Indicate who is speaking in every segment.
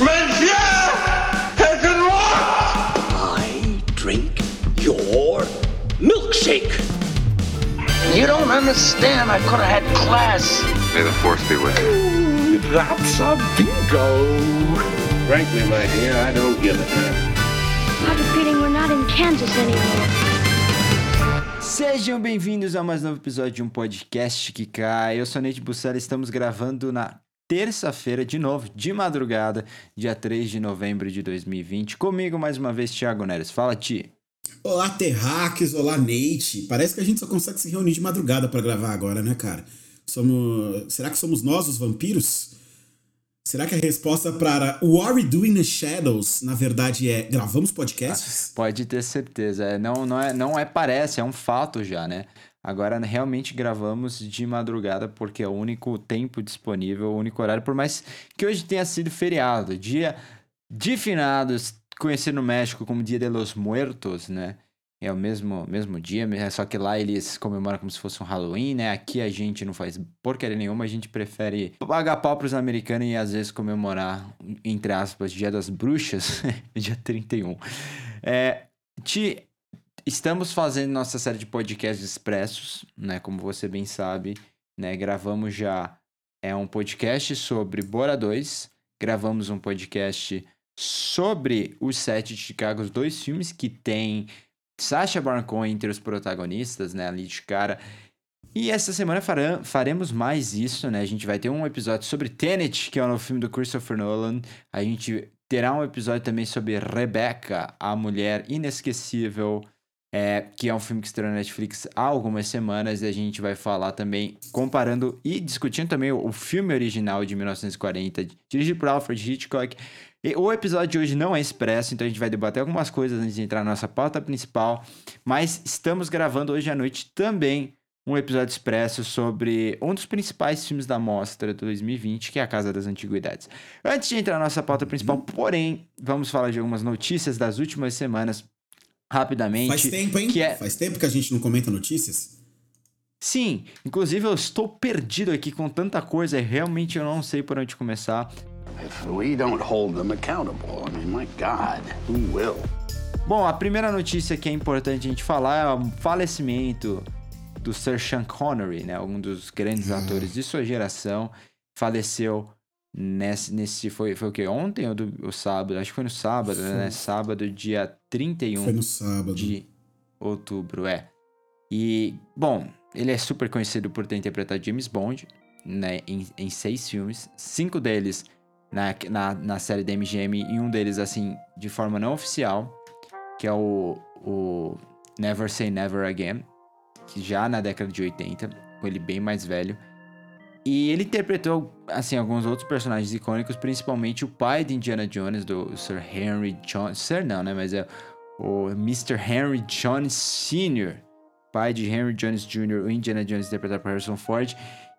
Speaker 1: Monsieur has been lost!
Speaker 2: I drink your milkshake.
Speaker 3: You don't understand. I could have had class.
Speaker 4: May the force be with you.
Speaker 1: That's a bingo!
Speaker 5: Frankly, my dear, I don't give a damn.
Speaker 6: I have a feeling we're not in Kansas anymore.
Speaker 7: Sejam bem-vindos a mais um novo episódio de um podcast que cai. Eu sou Nate Bussela, estamos gravando na terça-feira, de novo, de madrugada, dia 3 de novembro de 2020. Comigo mais uma vez, Thiago Neres. Fala, Ti.
Speaker 8: Olá, Terraques, olá, Nate. Parece que a gente só consegue se reunir de madrugada pra gravar agora, né, cara? Somos... Será que somos nós os vampiros? Será que a resposta para What Are We Doing in the Shadows, na verdade, é gravamos podcasts?
Speaker 7: Pode ter certeza. É, Não, não, é, não é parece, é um fato já, né? Agora realmente gravamos de madrugada porque é o único tempo disponível, o único horário, por mais que hoje tenha sido feriado, dia de finados, conhecido no México como Dia de los Muertos, né? É o mesmo, mesmo dia, só que lá eles comemoram como se fosse um Halloween, né? Aqui a gente não faz porcaria nenhuma, a gente prefere pagar pau pros americanos e às vezes comemorar, entre aspas, Dia das Bruxas, dia 31. É, Ti, estamos fazendo nossa série de podcasts expressos, né? Como você bem sabe, né? Gravamos já é um podcast sobre Bora 2, gravamos um podcast sobre os sete de Chicago, os dois filmes que tem Sacha Baron Cohen entre os protagonistas, né? Ali de cara. E essa semana fará- faremos mais isso, né? A gente vai ter um episódio sobre Tenet, que é o novo filme do Christopher Nolan. A gente terá um episódio também sobre Rebecca, a mulher inesquecível, é, que é um filme que estreou na Netflix há algumas semanas. E a gente vai falar também, comparando e discutindo também o, o filme original de 1940, dirigido por Alfred Hitchcock. E o episódio de hoje não é expresso, então a gente vai debater algumas coisas antes de entrar na nossa pauta principal. Mas estamos gravando hoje à noite também um episódio expresso sobre um dos principais filmes da mostra de 2020, que é A Casa das Antiguidades. Antes de entrar na nossa pauta principal, porém, vamos falar de algumas notícias das últimas semanas rapidamente.
Speaker 8: Faz tempo, hein?
Speaker 7: Que é...
Speaker 8: Faz tempo que a gente não comenta notícias.
Speaker 7: Sim, inclusive eu estou perdido aqui com tanta coisa e realmente eu não sei por onde começar.
Speaker 5: If we don't hold them accountable, I mean, my God, who will?
Speaker 7: Bom, a primeira notícia que é importante a gente falar é o falecimento do Sir Sean Connery, né? Um dos grandes atores de sua geração. Faleceu nesse, nesse foi, foi o que? Ontem ou do, o sábado? Acho que foi no sábado, né? Sábado, dia 31
Speaker 8: Foi no sábado.
Speaker 7: de outubro, é. E, bom, ele é super conhecido por ter interpretado James Bond, né, em, em seis filmes, cinco deles na, na, na série da MGM e um deles, assim, de forma não oficial, que é o, o Never Say Never Again, que já na década de 80, com ele bem mais velho. E ele interpretou, assim, alguns outros personagens icônicos, principalmente o pai de Indiana Jones, do Sir Henry Jones. Sir não, né? Mas é o Mr. Henry Jones Sr., pai de Henry Jones Jr., o Indiana Jones interpretado por Harrison Ford.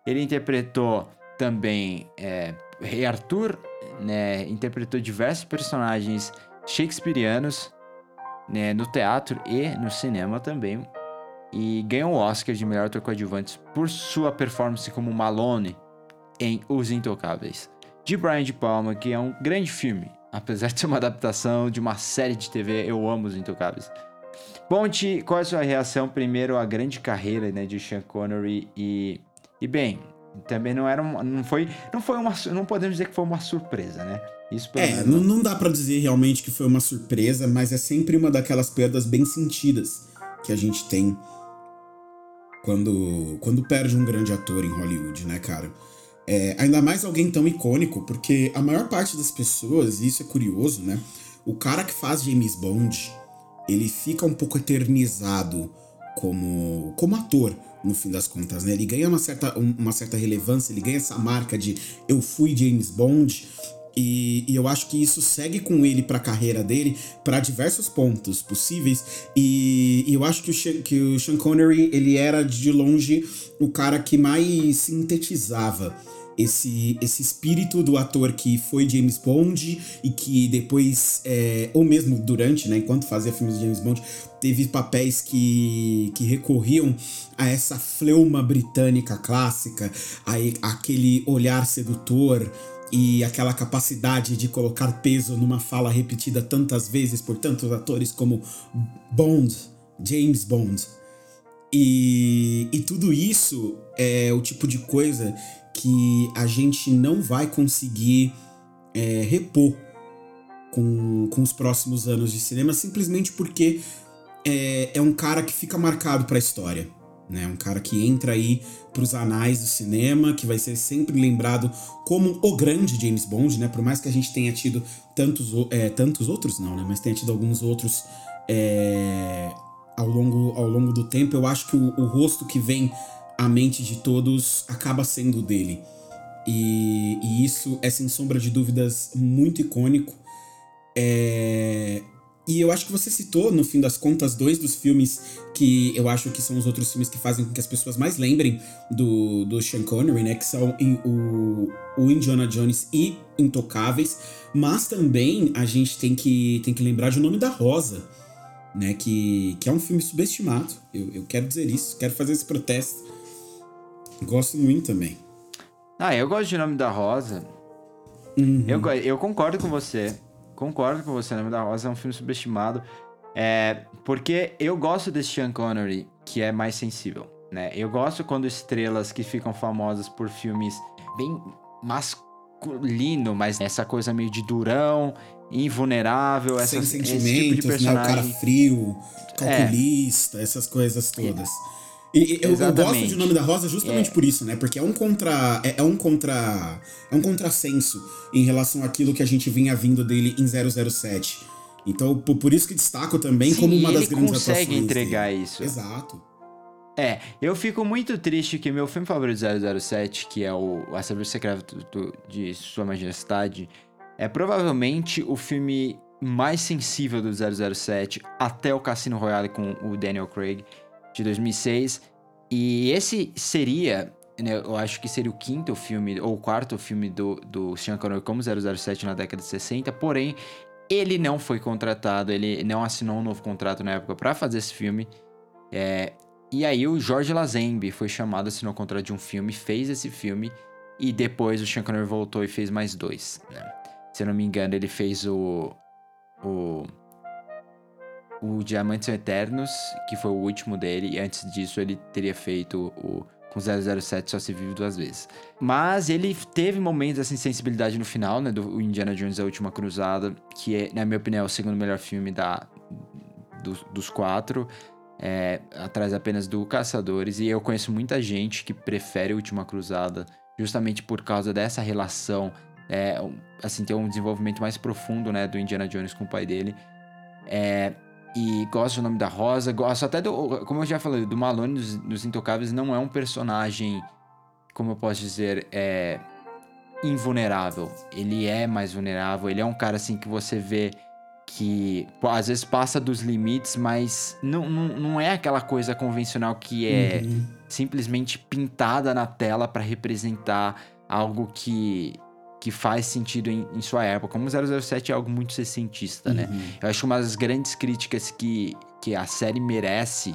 Speaker 7: Ele interpretou também é, Rei Arthur, né? Interpretou diversos personagens shakespearianos né, no teatro e no cinema também. E ganhou o Oscar de melhor ator coadjuvante por sua performance como Malone em Os Intocáveis. De Brian de Palma, que é um grande filme. Apesar de ser uma adaptação de uma série de TV, eu amo Os Intocáveis. Ti, qual é a sua reação primeiro à grande carreira né, de Sean Connery e, e bem, também não era uma, não foi, não foi uma, não podemos dizer que foi uma surpresa, né? Isso
Speaker 8: É, não, não dá pra dizer realmente que foi uma surpresa, mas é sempre uma daquelas perdas bem sentidas que a gente tem quando, quando perde um grande ator em Hollywood, né, cara? É, ainda mais alguém tão icônico, porque a maior parte das pessoas, e isso é curioso, né? O cara que faz James Bond, ele fica um pouco eternizado como, como ator, no fim das contas, né? Ele ganha uma certa, um- uma certa relevância, ele ganha essa marca de eu fui James Bond. E, e eu acho que isso segue com ele pra carreira dele para diversos pontos possíveis. E, e eu acho que o, Sean, que o Sean Connery ele era de longe o cara que mais sintetizava esse, esse espírito do ator que foi James Bond e que depois, é, ou mesmo durante, né, enquanto fazia filmes de James Bond, teve papéis que, que recorriam a essa fleuma britânica clássica, a, aquele olhar sedutor e aquela capacidade de colocar peso numa fala repetida tantas vezes por tantos atores como Bond, James Bond. E, e tudo isso é o tipo de coisa que a gente não vai conseguir é, repor com, com os próximos anos de cinema, simplesmente porque é, é um cara que fica marcado para a história. Né? Um cara que entra aí para os anais do cinema, que vai ser sempre lembrado como o grande James Bond, né? Por mais que a gente tenha tido tantos, é, tantos outros, não, né? Mas tenha tido alguns outros é, ao, longo, ao longo do tempo, eu acho que o, o rosto que vem à mente de todos acaba sendo o dele. E, e, isso é, sem sombra de dúvidas, muito icônico. É, e eu acho que você citou, no fim das contas, dois dos filmes que eu acho que são os outros filmes que fazem com que as pessoas mais lembrem do, do Sean Connery, né? Que são o, o Indiana Jones e Intocáveis. Mas também a gente tem que, tem que lembrar de O Nome da Rosa, né? Que, que é um filme subestimado. Eu, eu quero dizer isso, quero fazer esse protesto. Gosto muito também.
Speaker 7: Ah, eu gosto de O Nome da Rosa. Uhum. Eu, eu concordo com você. Concordo com você, O Nome da Rosa é um filme subestimado. É, porque eu gosto desse Sean Connery, que é mais sensível, né? Eu gosto quando estrelas que ficam famosas por filmes bem masculino, mas essa coisa meio de durão, invulnerável,
Speaker 8: Sem sentimentos, esse tipo de personagem. né? O cara frio, calculista, é. essas coisas todas. E, eu, eu, gosto de Nome da Rosa justamente é. por isso, né? Porque é um contra. É, é, um contra. É um contrassenso em relação àquilo que a gente vinha vindo dele em 007. Então, por, por isso que destaco também Sim, como uma das grandes atuações.
Speaker 7: Ele consegue entregar
Speaker 8: dele.
Speaker 7: isso.
Speaker 8: Exato.
Speaker 7: É, eu fico muito triste que meu filme favorito 007, que é o A Serviço Secreto de Sua Majestade, é provavelmente o filme mais sensível do 007 até o Cassino Royale com o Daniel Craig de 2006. E esse seria, né, eu acho que seria o quinto filme, ou o quarto filme do, do Sean Connery como 007 na década de 60, porém, ele não foi contratado, ele não assinou um novo contrato na época para fazer esse filme. É, e aí o George Lazenby foi chamado, assinou o contrato de um filme, fez esse filme, e depois o Sean Connery voltou e fez mais dois, né? Se eu não me engano, ele fez o... o o Diamantes Eternos, que foi o último dele, e antes disso ele teria feito o com 007 só se vive duas vezes. Mas ele teve momentos assim sensibilidade no final, né, do Indiana Jones a Última Cruzada, que é, na minha opinião, é o segundo melhor filme da do, dos quatro, é, atrás apenas do Caçadores, e eu conheço muita gente que prefere a Última Cruzada justamente por causa dessa relação, é, assim, ter um desenvolvimento mais profundo, né, do Indiana Jones com o pai dele. É, e gosto do nome da Rosa, gosto até do. Como eu já falei, do Malone dos, Intocáveis não é um personagem, como eu posso dizer, é. invulnerável. Ele é mais vulnerável, ele é um cara assim que você vê que às vezes passa dos limites, mas não, não, não é aquela coisa convencional que é uhum. simplesmente pintada na tela para representar algo que que faz sentido em, em, sua época. Como 007 é algo muito sessentista, né? uhum. né? Eu acho que uma das grandes críticas que, que a série merece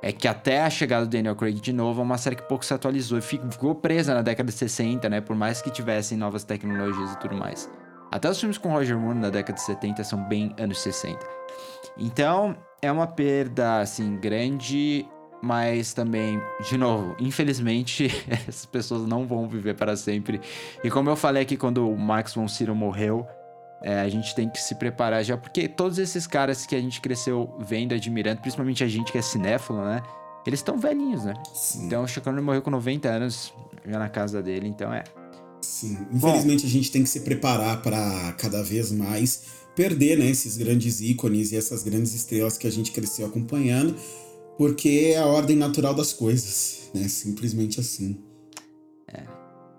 Speaker 7: é que até a chegada do Daniel Craig de novo é uma série que pouco se atualizou e ficou presa na década de 60, né? Por mais que tivessem novas tecnologias e tudo mais. Até os filmes com Roger Moore na década de 70 são bem anos 60. Então, é uma perda, assim, grande mas também, de novo, infelizmente, essas pessoas não vão viver para sempre. E como eu falei aqui quando o Max von Sydow morreu, é, a gente tem que se preparar já, porque todos esses caras que a gente cresceu vendo, admirando, principalmente a gente que é cinéfilo, né? Eles estão velhinhos, né? Sim. Então o Chuck morreu com 90 anos, já na casa dele, então é.
Speaker 8: Sim, infelizmente Bom, a gente tem que se preparar para cada vez mais perder né, esses grandes ícones e essas grandes estrelas que a gente cresceu acompanhando porque é a ordem natural das coisas, né? Simplesmente assim.
Speaker 7: É.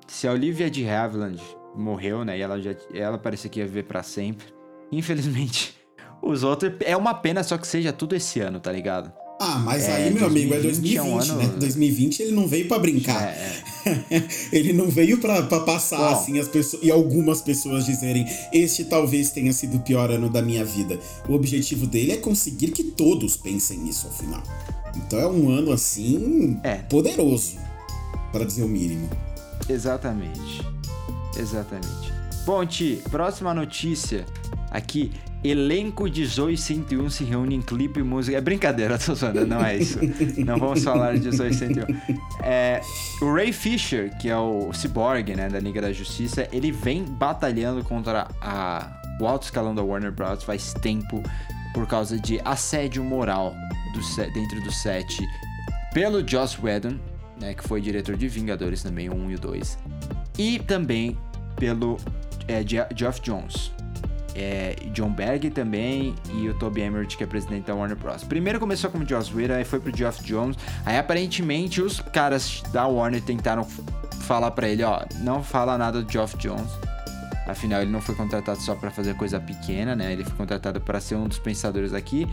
Speaker 7: Se a Olivia de Havilland morreu, né? E ela já ela parecia que ia viver para sempre. Infelizmente, os outros é uma pena só que seja tudo esse ano, tá ligado?
Speaker 8: Ah, mas é, aí, meu amigo, é 2020, é um ano... né? 2020 ele não veio para brincar. É, é. ele não veio para passar Bom, assim as pessoas e algumas pessoas dizerem: "Este talvez tenha sido o pior ano da minha vida". O objetivo dele é conseguir que todos pensem nisso ao final. Então é um ano assim
Speaker 7: é.
Speaker 8: poderoso, para dizer o mínimo.
Speaker 7: Exatamente. Exatamente. Bom, Ti, próxima notícia. Aqui, elenco de Zoe 101 se reúne em clipe e música. É brincadeira, tô zoando, não é isso. não vamos falar de Zoe 101. É, o Ray Fisher, que é o cyborg, né, da Liga da Justiça, ele vem batalhando contra a, o alto escalão da Warner Bros. faz tempo por causa de assédio moral do set, dentro do set pelo Joss Whedon, né, que foi diretor de Vingadores também, o 1 e o 2, e também pelo é, Geoff Jones. É, John Berg também e o Toby Emmerich, que é presidente da Warner Bros. Primeiro começou como Joss Whedon, aí foi pro Geoff Jones. Aí aparentemente os caras da Warner tentaram falar para ele, ó, não fala nada do Geoff Jones. Afinal, ele não foi contratado só para fazer coisa pequena, né? Ele foi contratado para ser um dos pensadores aqui.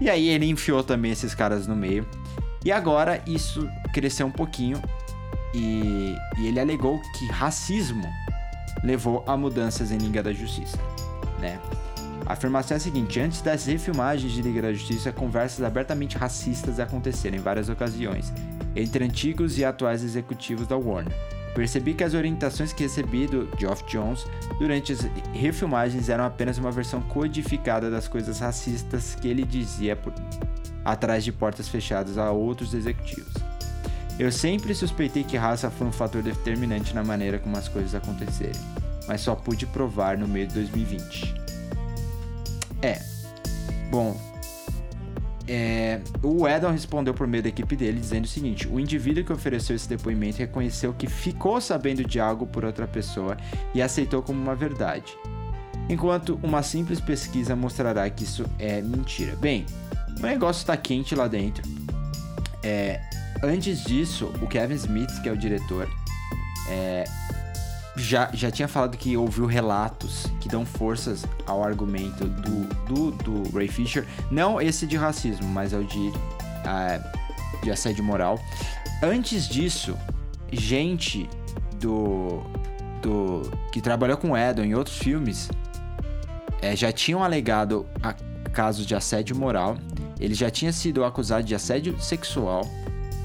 Speaker 7: E aí ele enfiou também esses caras no meio. E agora isso cresceu um pouquinho e, e ele alegou que racismo levou a mudanças em Liga da Justiça, né? A afirmação é a seguinte: antes das refilmagens de Liga da Justiça, conversas abertamente racistas aconteceram em várias ocasiões entre antigos e atuais executivos da Warner. Percebi que as orientações que recebi do Geoff Jones durante as refilmagens eram apenas uma versão codificada das coisas racistas que ele dizia por... atrás de portas fechadas a outros executivos. Eu sempre suspeitei que raça foi um fator determinante na maneira como as coisas aconteceram, mas só pude provar no meio de 2020. É. Bom, é, o Edon respondeu por meio da equipe dele dizendo o seguinte: o indivíduo que ofereceu esse depoimento reconheceu que ficou sabendo de algo por outra pessoa e aceitou como uma verdade, enquanto uma simples pesquisa mostrará que isso é mentira. Bem, o negócio está quente lá dentro. É, antes disso, o Kevin Smith, que é o diretor, é, já, já tinha falado que ouviu relatos que dão forças ao argumento do, do, do Ray Fisher. Não esse de racismo, mas é o de, uh, de assédio moral. Antes disso, gente do, do que trabalhou com Edon em outros filmes é, já tinham alegado casos de assédio moral. Ele já tinha sido acusado de assédio sexual.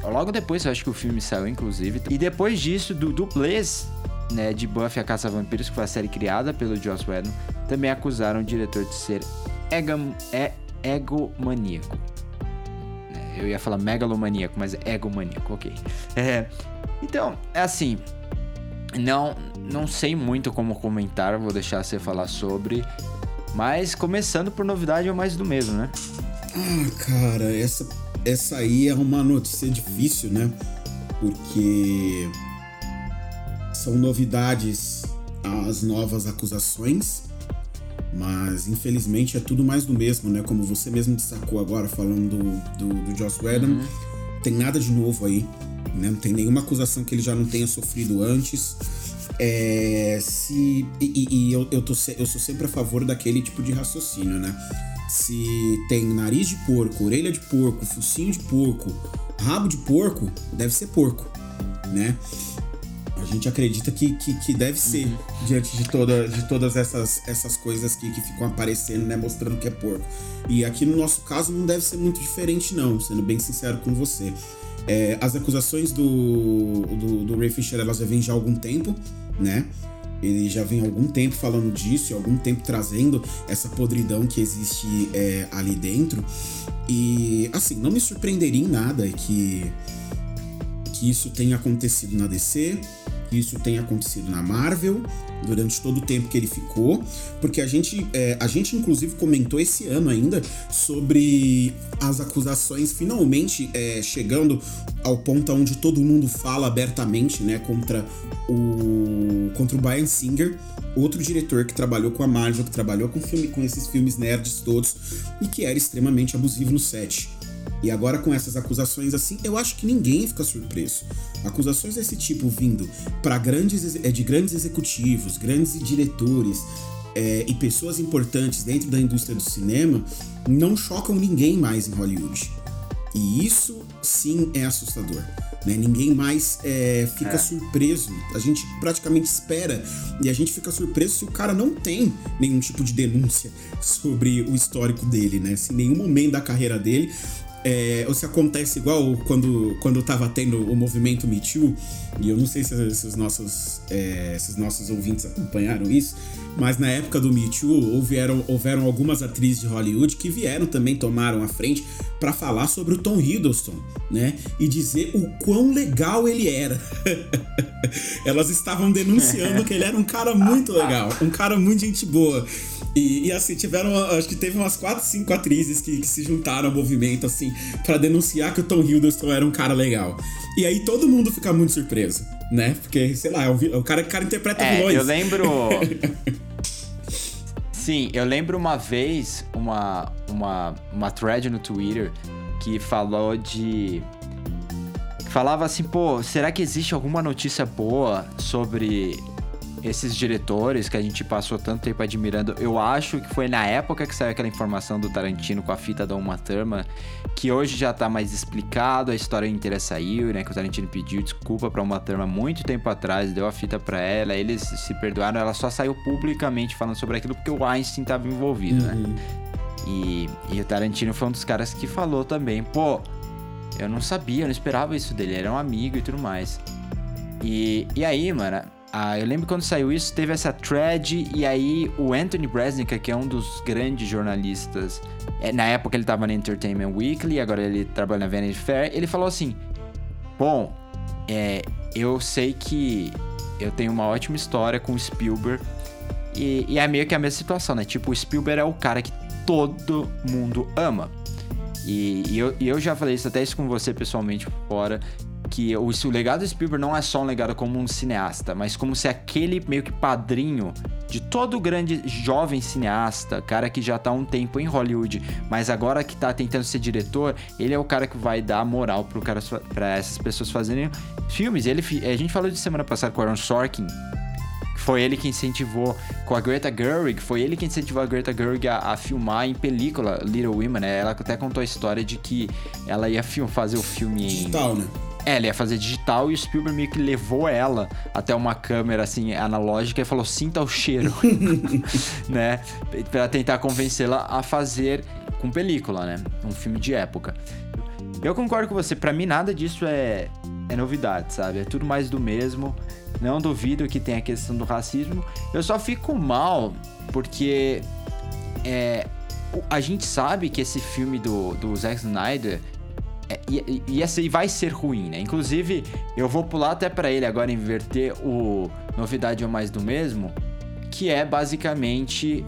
Speaker 7: Logo depois, eu acho que o filme saiu, inclusive. E depois disso, do dublês né, de Buffy a Caça a Vampiros, que foi a série criada pelo Joss Whedon, também acusaram o diretor de ser egam, é, egomaníaco. É, eu ia falar megalomaníaco, mas é egomaníaco, ok. É, então, é assim, não, não sei muito como comentar, vou deixar você falar sobre, mas começando por novidade é mais do mesmo, né?
Speaker 8: Ah, cara, essa, essa aí é uma notícia difícil, né? Porque são novidades as novas acusações, mas infelizmente é tudo mais do mesmo, né? Como você mesmo destacou agora, falando do, do, do Joss Whedon, uhum. tem nada de novo aí, né? Não tem nenhuma acusação que ele já não tenha sofrido antes. É, se, e, e eu, eu, tô, eu sou sempre a favor daquele tipo de raciocínio, né? Se tem nariz de porco, orelha de porco, focinho de porco, rabo de porco, deve ser porco, né? A gente acredita que, que, que deve ser uhum. diante de, toda, de todas essas, essas coisas que, que ficam aparecendo, né? Mostrando que é porco. E aqui no nosso caso não deve ser muito diferente, não, sendo bem sincero com você. É, as acusações do, do, do Ray Fisher elas já vêm já há algum tempo, né? Ele já vem há algum tempo falando disso, há algum tempo trazendo essa podridão que existe é, ali dentro. E, assim, não me surpreenderia em nada que, que isso tenha acontecido na DC, que isso tenha acontecido na Marvel durante todo o tempo que ele ficou, porque a gente, é, a gente inclusive comentou esse ano ainda sobre as acusações finalmente é, chegando ao ponto onde todo mundo fala abertamente, né, contra o contra o Brian Singer, outro diretor que trabalhou com a Marvel, que trabalhou com filme com esses filmes nerds todos e que era extremamente abusivo no set. E agora com essas acusações assim, eu acho que ninguém fica surpreso. Acusações desse tipo vindo para grandes é, de grandes executivos, grandes diretores é, e pessoas importantes dentro da indústria do cinema não chocam ninguém mais em Hollywood. E isso sim é assustador. Né? Ninguém mais é, fica é. surpreso. A gente praticamente espera e a gente fica surpreso se o cara não tem nenhum tipo de denúncia sobre o histórico dele, né? Se em nenhum momento da carreira dele é, ou se acontece igual quando, quando tava tendo o movimento Me Too, e eu não sei se, se os nossos, é, se os nossos ouvintes acompanharam isso, mas na época do Me Too houveram, houveram algumas atrizes de Hollywood que vieram também, tomaram a frente para falar sobre o Tom Hiddleston, né? E dizer o quão legal ele era. Elas estavam denunciando que ele era um cara muito legal, um cara muito gente boa. E, e, assim, tiveram, acho que teve umas 4, 5 atrizes que, que se juntaram ao movimento, assim, para denunciar que o Tom Hiddleston era um cara legal. E aí todo mundo fica muito surpreso, né? Porque, sei lá, o, o, cara, o cara interpreta
Speaker 7: é,
Speaker 8: vilões.
Speaker 7: Eu lembro. Sim, eu lembro uma vez uma, uma, uma thread no Twitter que falou de. Falava assim, pô, será que existe alguma notícia boa sobre esses diretores que a gente passou tanto tempo admirando, eu acho que foi na época que saiu aquela informação do Tarantino com a fita da Uma Thurman, que hoje já tá mais explicado, a história inteira saiu, né? Que o Tarantino pediu desculpa pra Uma Thurman muito tempo atrás, deu a fita pra ela, eles se perdoaram, ela só saiu publicamente falando sobre aquilo porque o Einstein tava envolvido, né? uhum. né? E, e o Tarantino foi um dos caras que falou também, pô, eu não sabia, eu não esperava isso dele, ele era um amigo e tudo mais. E, e aí, mano, ah, eu lembro quando saiu isso, teve essa thread, e aí o Anthony Bresnica, que é um dos grandes jornalistas, é, na época ele tava na Entertainment Weekly, agora ele trabalha na Vanity Fair, ele falou assim: Bom, é, eu sei que eu tenho uma ótima história com o Spielberg, e, e é meio que a mesma situação, né? Tipo, o Spielberg é o cara que todo mundo ama. E, e, eu, e eu já falei isso até isso com você pessoalmente fora que o, o legado do Spielberg não é só um legado como um cineasta, mas como se aquele meio que padrinho de todo grande jovem cineasta, cara que já tá há um tempo em Hollywood, mas agora que tá tentando ser diretor, ele é o cara que vai dar moral pro cara, pra essas pessoas fazerem filmes. Ele, a gente falou de semana passada com o Aaron Sorkin, foi ele que incentivou com a Greta Gerwig, foi ele que incentivou a Greta Gerwig a, a, filmar em película Little Women, né? Ela até contou a história de que ela ia fazer o filme
Speaker 8: Digital, né?
Speaker 7: É, ele ia fazer digital e o Spielberg meio que levou ela até uma câmera assim analógica e falou: sinta o cheiro, né? Pra tentar convencê-la a fazer com película, né? Um filme de época. Eu concordo com você, para mim nada disso é, é novidade, sabe? É tudo mais do mesmo. Não duvido que tenha a questão do racismo. Eu só fico mal porque é, a gente sabe que esse filme do, do Zack Snyder e, e, e vai ser ruim, né? Inclusive, eu vou pular até para ele agora inverter o novidade ou mais do mesmo, que é basicamente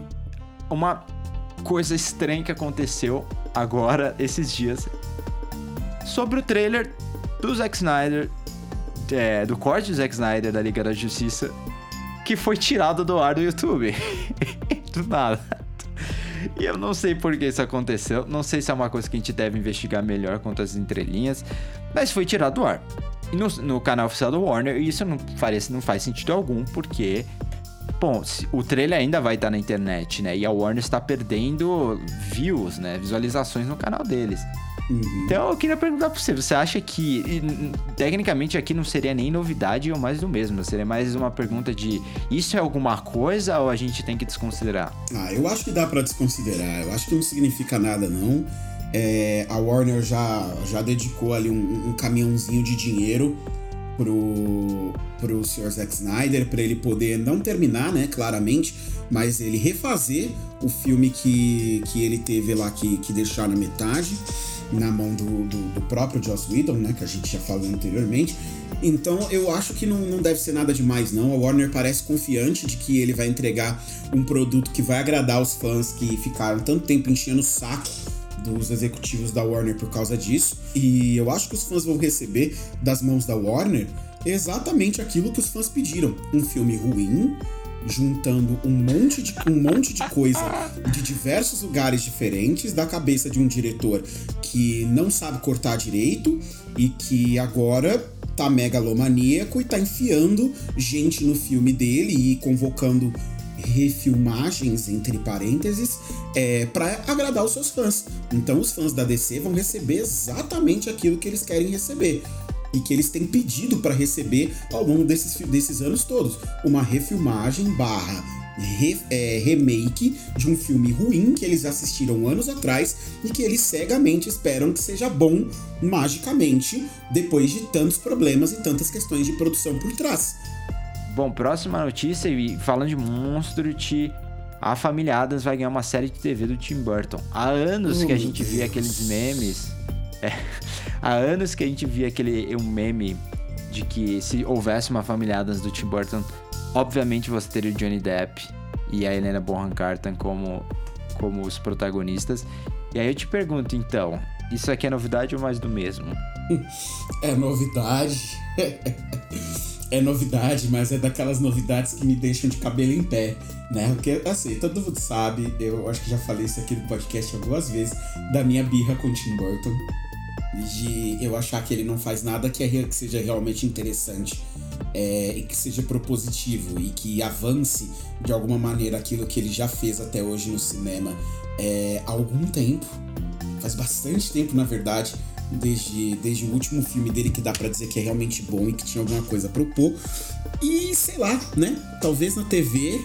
Speaker 7: uma coisa estranha que aconteceu agora esses dias sobre o trailer do Zack Snyder, é, do corte do Zack Snyder da Liga da Justiça, que foi tirado do ar do YouTube. do nada. E eu não sei por que isso aconteceu. Não sei se é uma coisa que a gente deve investigar melhor quanto às entrelinhas. Mas foi tirado do ar. E no, no canal oficial do Warner, isso não, parece, não faz sentido algum, porque Bom, o trailer ainda vai estar na internet, né? E a Warner está perdendo views, né? Visualizações no canal deles. Uhum. Então eu queria perguntar pra você, você acha que tecnicamente aqui não seria nem novidade ou mais do mesmo? Seria mais uma pergunta de isso é alguma coisa ou a gente tem que desconsiderar?
Speaker 8: Ah, eu acho que dá para desconsiderar. Eu acho que não significa nada, não. É, a Warner já, já dedicou ali um, um caminhãozinho de dinheiro pro, pro Sr. Zack Snyder, para ele poder não terminar, né, claramente, mas ele refazer o filme que, que ele teve lá que, que deixar na metade na mão do, do, do, próprio Joss Whedon, né, que a gente já falou anteriormente. Então eu acho que não, não deve ser nada demais, não. A Warner parece confiante de que ele vai entregar um produto que vai agradar os fãs que ficaram tanto tempo enchendo o saco dos executivos da Warner por causa disso. E eu acho que os fãs vão receber das mãos da Warner exatamente aquilo que os fãs pediram: um filme ruim, juntando um monte de, um monte de coisa de diversos lugares diferentes da cabeça de um diretor que não sabe cortar direito e que agora tá megalomaníaco e tá enfiando gente no filme dele e convocando refilmagens, entre parênteses, é, para agradar os seus fãs. Então os fãs da DC vão receber exatamente aquilo que eles querem receber e que eles têm pedido para receber ao longo desses, desses anos todos. Uma refilmagem barra re- é, remake de um filme ruim que eles assistiram anos atrás e que eles cegamente esperam que seja bom magicamente depois de tantos problemas e tantas questões de produção por trás.
Speaker 7: Bom, próxima notícia, e falando de monstro, te... a família Adams vai ganhar uma série de TV do Tim Burton. Há anos que a
Speaker 8: Oh,
Speaker 7: gente via
Speaker 8: Deus.
Speaker 7: aqueles memes. É, há anos que a gente via aquele um meme de que se houvesse uma família Adams do Tim Burton, obviamente você teria o Johnny Depp e a Helena Bonham Carter como, como os protagonistas. E aí eu te pergunto, então, isso aqui é novidade ou mais do mesmo?
Speaker 8: É novidade. é novidade, mas é daquelas novidades que me deixam de cabelo em pé, né? Porque, assim, todo mundo sabe, eu acho que já falei isso aqui no podcast algumas vezes, da minha birra com Tim Burton. De eu achar que ele não faz nada que, é, que seja realmente interessante. é, e que seja propositivo e que avance de alguma maneira aquilo que ele já fez até hoje no cinema é, há algum tempo. Faz bastante tempo, na verdade, desde, desde o último filme dele que dá pra dizer que é realmente bom e que tinha alguma coisa a propor. E sei lá, né? Talvez na TV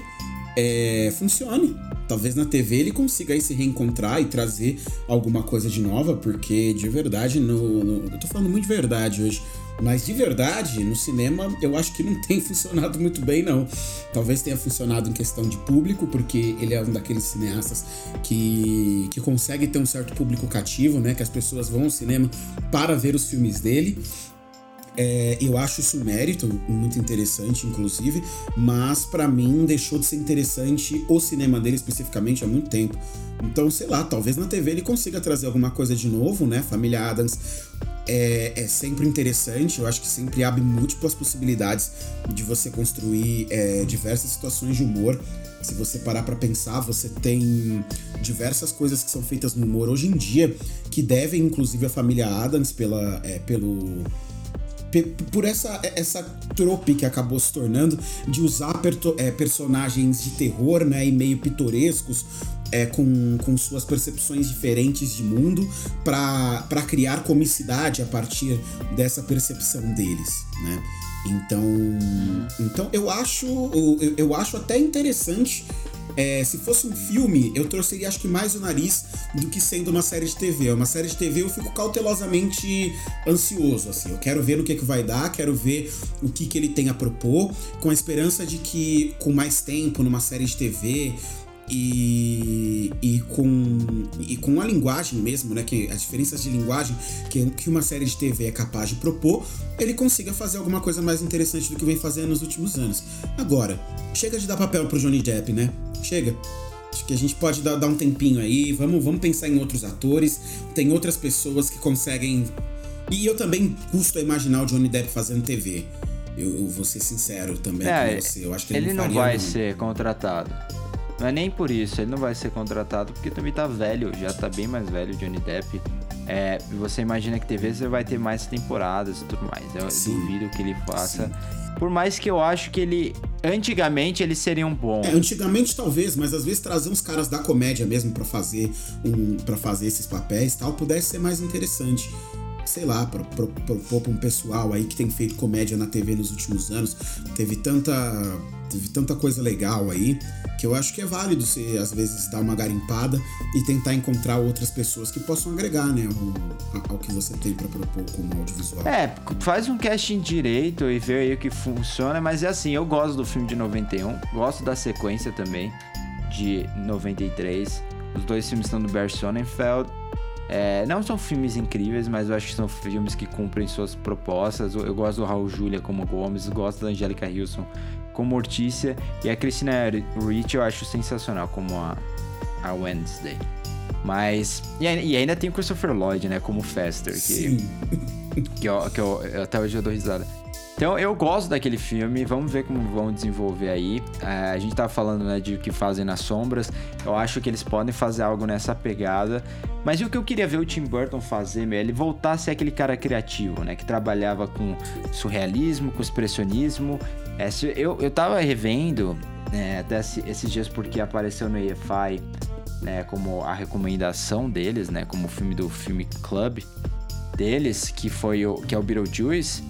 Speaker 8: é, funcione. Talvez na TV ele consiga aí se reencontrar e trazer alguma coisa de nova, porque de verdade, no, no- eu tô falando muito de verdade hoje. Mas de verdade, no cinema, eu acho que não tem funcionado muito bem, não. Talvez tenha funcionado em questão de público, porque ele é um daqueles cineastas que, que consegue ter um certo público cativo, né? Que as pessoas vão ao cinema para ver os filmes dele. É, eu acho isso um mérito muito interessante, inclusive, mas pra mim deixou de ser interessante o cinema dele especificamente há muito tempo. Então, sei lá, talvez na TV ele consiga trazer alguma coisa de novo, né? Família Adams é, é sempre interessante, eu acho que sempre abre múltiplas possibilidades de você construir é, diversas situações de humor. Se você parar pra pensar, você tem diversas coisas que são feitas no humor hoje em dia que devem, inclusive, a família Adams pela, é, pelo pe- por essa, essa trope que acabou se tornando de usar é, personagens de terror, né, e meio pitorescos, é, com, com suas percepções diferentes de mundo, para criar comicidade a partir dessa percepção deles, né? Então, então eu acho eu, eu acho até interessante é, se fosse um filme, eu torceria acho que mais o nariz do que sendo uma série de TV. Uma série de TV eu fico cautelosamente ansioso, assim. Eu quero ver no que, que vai dar, quero ver o que, que ele tem a propor, com a esperança de que com mais tempo numa série de TV e, e, com, e com a linguagem mesmo, né? Que as diferenças de linguagem que, que uma série de TV é capaz de propor, ele consiga fazer alguma coisa mais interessante do que vem fazendo nos últimos anos. Agora, chega de dar papel pro Johnny Depp, né? Chega. Acho que a gente pode dar, dar um tempinho aí, vamos, vamos pensar em outros atores, tem outras pessoas que conseguem. E eu também custo a imaginar o Johnny Depp fazendo TV. Eu, eu vou ser sincero também
Speaker 7: É,
Speaker 8: com você. Eu acho que ele,
Speaker 7: ele não
Speaker 8: faria,
Speaker 7: vai ser contratado. Não é nem por isso, ele não vai ser contratado, porque também tá velho, já tá bem mais velho o Johnny Depp. É, você imagina que TV você vai ter mais temporadas e tudo mais. Eu
Speaker 8: Sim.
Speaker 7: duvido que ele faça. Por mais que eu acho que ele. Antigamente ele seria um bom.
Speaker 8: É, antigamente talvez, mas às vezes trazer uns caras da comédia mesmo pra fazer um para fazer esses papéis tal pudesse ser mais interessante. Sei lá, pro- pro- propor pra um pessoal aí que tem feito comédia na TV nos últimos anos. Teve tanta teve tanta coisa legal aí que eu acho que é válido você às vezes dar uma garimpada e tentar encontrar outras pessoas que possam agregar, né, ao, ao que você tem pra propor como audiovisual.
Speaker 7: É, faz um casting direito e vê aí o que funciona, mas é assim, eu gosto do filme de 91, gosto da sequência também de 93. Os dois filmes estão do Barry Sonnenfeld. É, não são filmes incríveis, mas eu acho que são filmes que cumprem suas propostas. Eu, eu gosto do Raul Julia como Gomes, gosto da Angélica Wilson como Mortícia e a Christina Ricci eu acho sensacional como a, a Wednesday. Mas. E, e ainda tem o Christopher Lloyd, né? Como Fester, que
Speaker 8: Sim.
Speaker 7: que, eu, que eu- até hoje eu dou risada. Então eu gosto daquele filme, vamos ver como vão desenvolver aí. É, a gente tava falando né, de o que fazem nas sombras. Eu acho que eles podem fazer algo nessa pegada. Mas o que eu queria ver o Tim Burton fazer, meu, ele voltar a ser aquele cara criativo, né? Que trabalhava com surrealismo, com expressionismo. É, eu, eu tava revendo né, até esse- esses dias porque apareceu no EFI né, como a recomendação deles, né? Como o filme do filme Club deles, que foi o que é o Beetlejuice.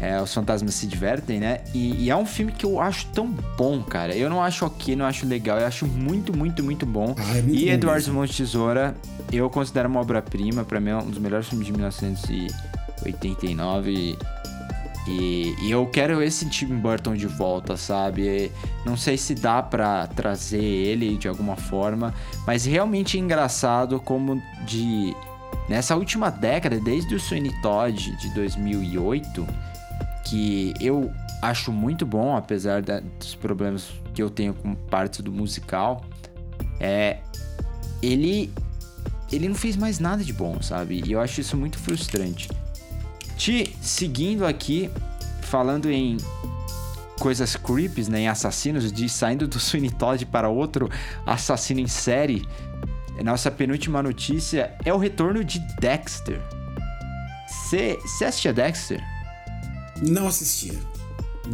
Speaker 7: É, os fantasmas se divertem, né? E, e, é um filme que eu acho tão bom, cara. Eu não acho ok, não acho legal. Eu acho muito, muito, muito bom.
Speaker 8: Ah, é muito
Speaker 7: e Eduardo de Tesoura, eu considero uma obra-prima. Pra mim é um dos melhores filmes de 1989. E, e, eu quero esse Tim Burton de volta, sabe? Não sei se dá pra trazer ele de alguma forma. Mas realmente é engraçado como de... Nessa última década, desde o Sweeney Todd de 2008 que eu acho muito bom, apesar da- dos problemas que eu tenho com partes do musical, é ele ele não fez mais nada de bom, sabe? E eu acho isso muito frustrante. Te seguindo aqui, falando em coisas creeps, né, em assassinos, de saindo do Sweeney Todd para outro assassino em série, nossa penúltima notícia é o retorno de Dexter. Você assistia Dexter?
Speaker 8: Não assistia.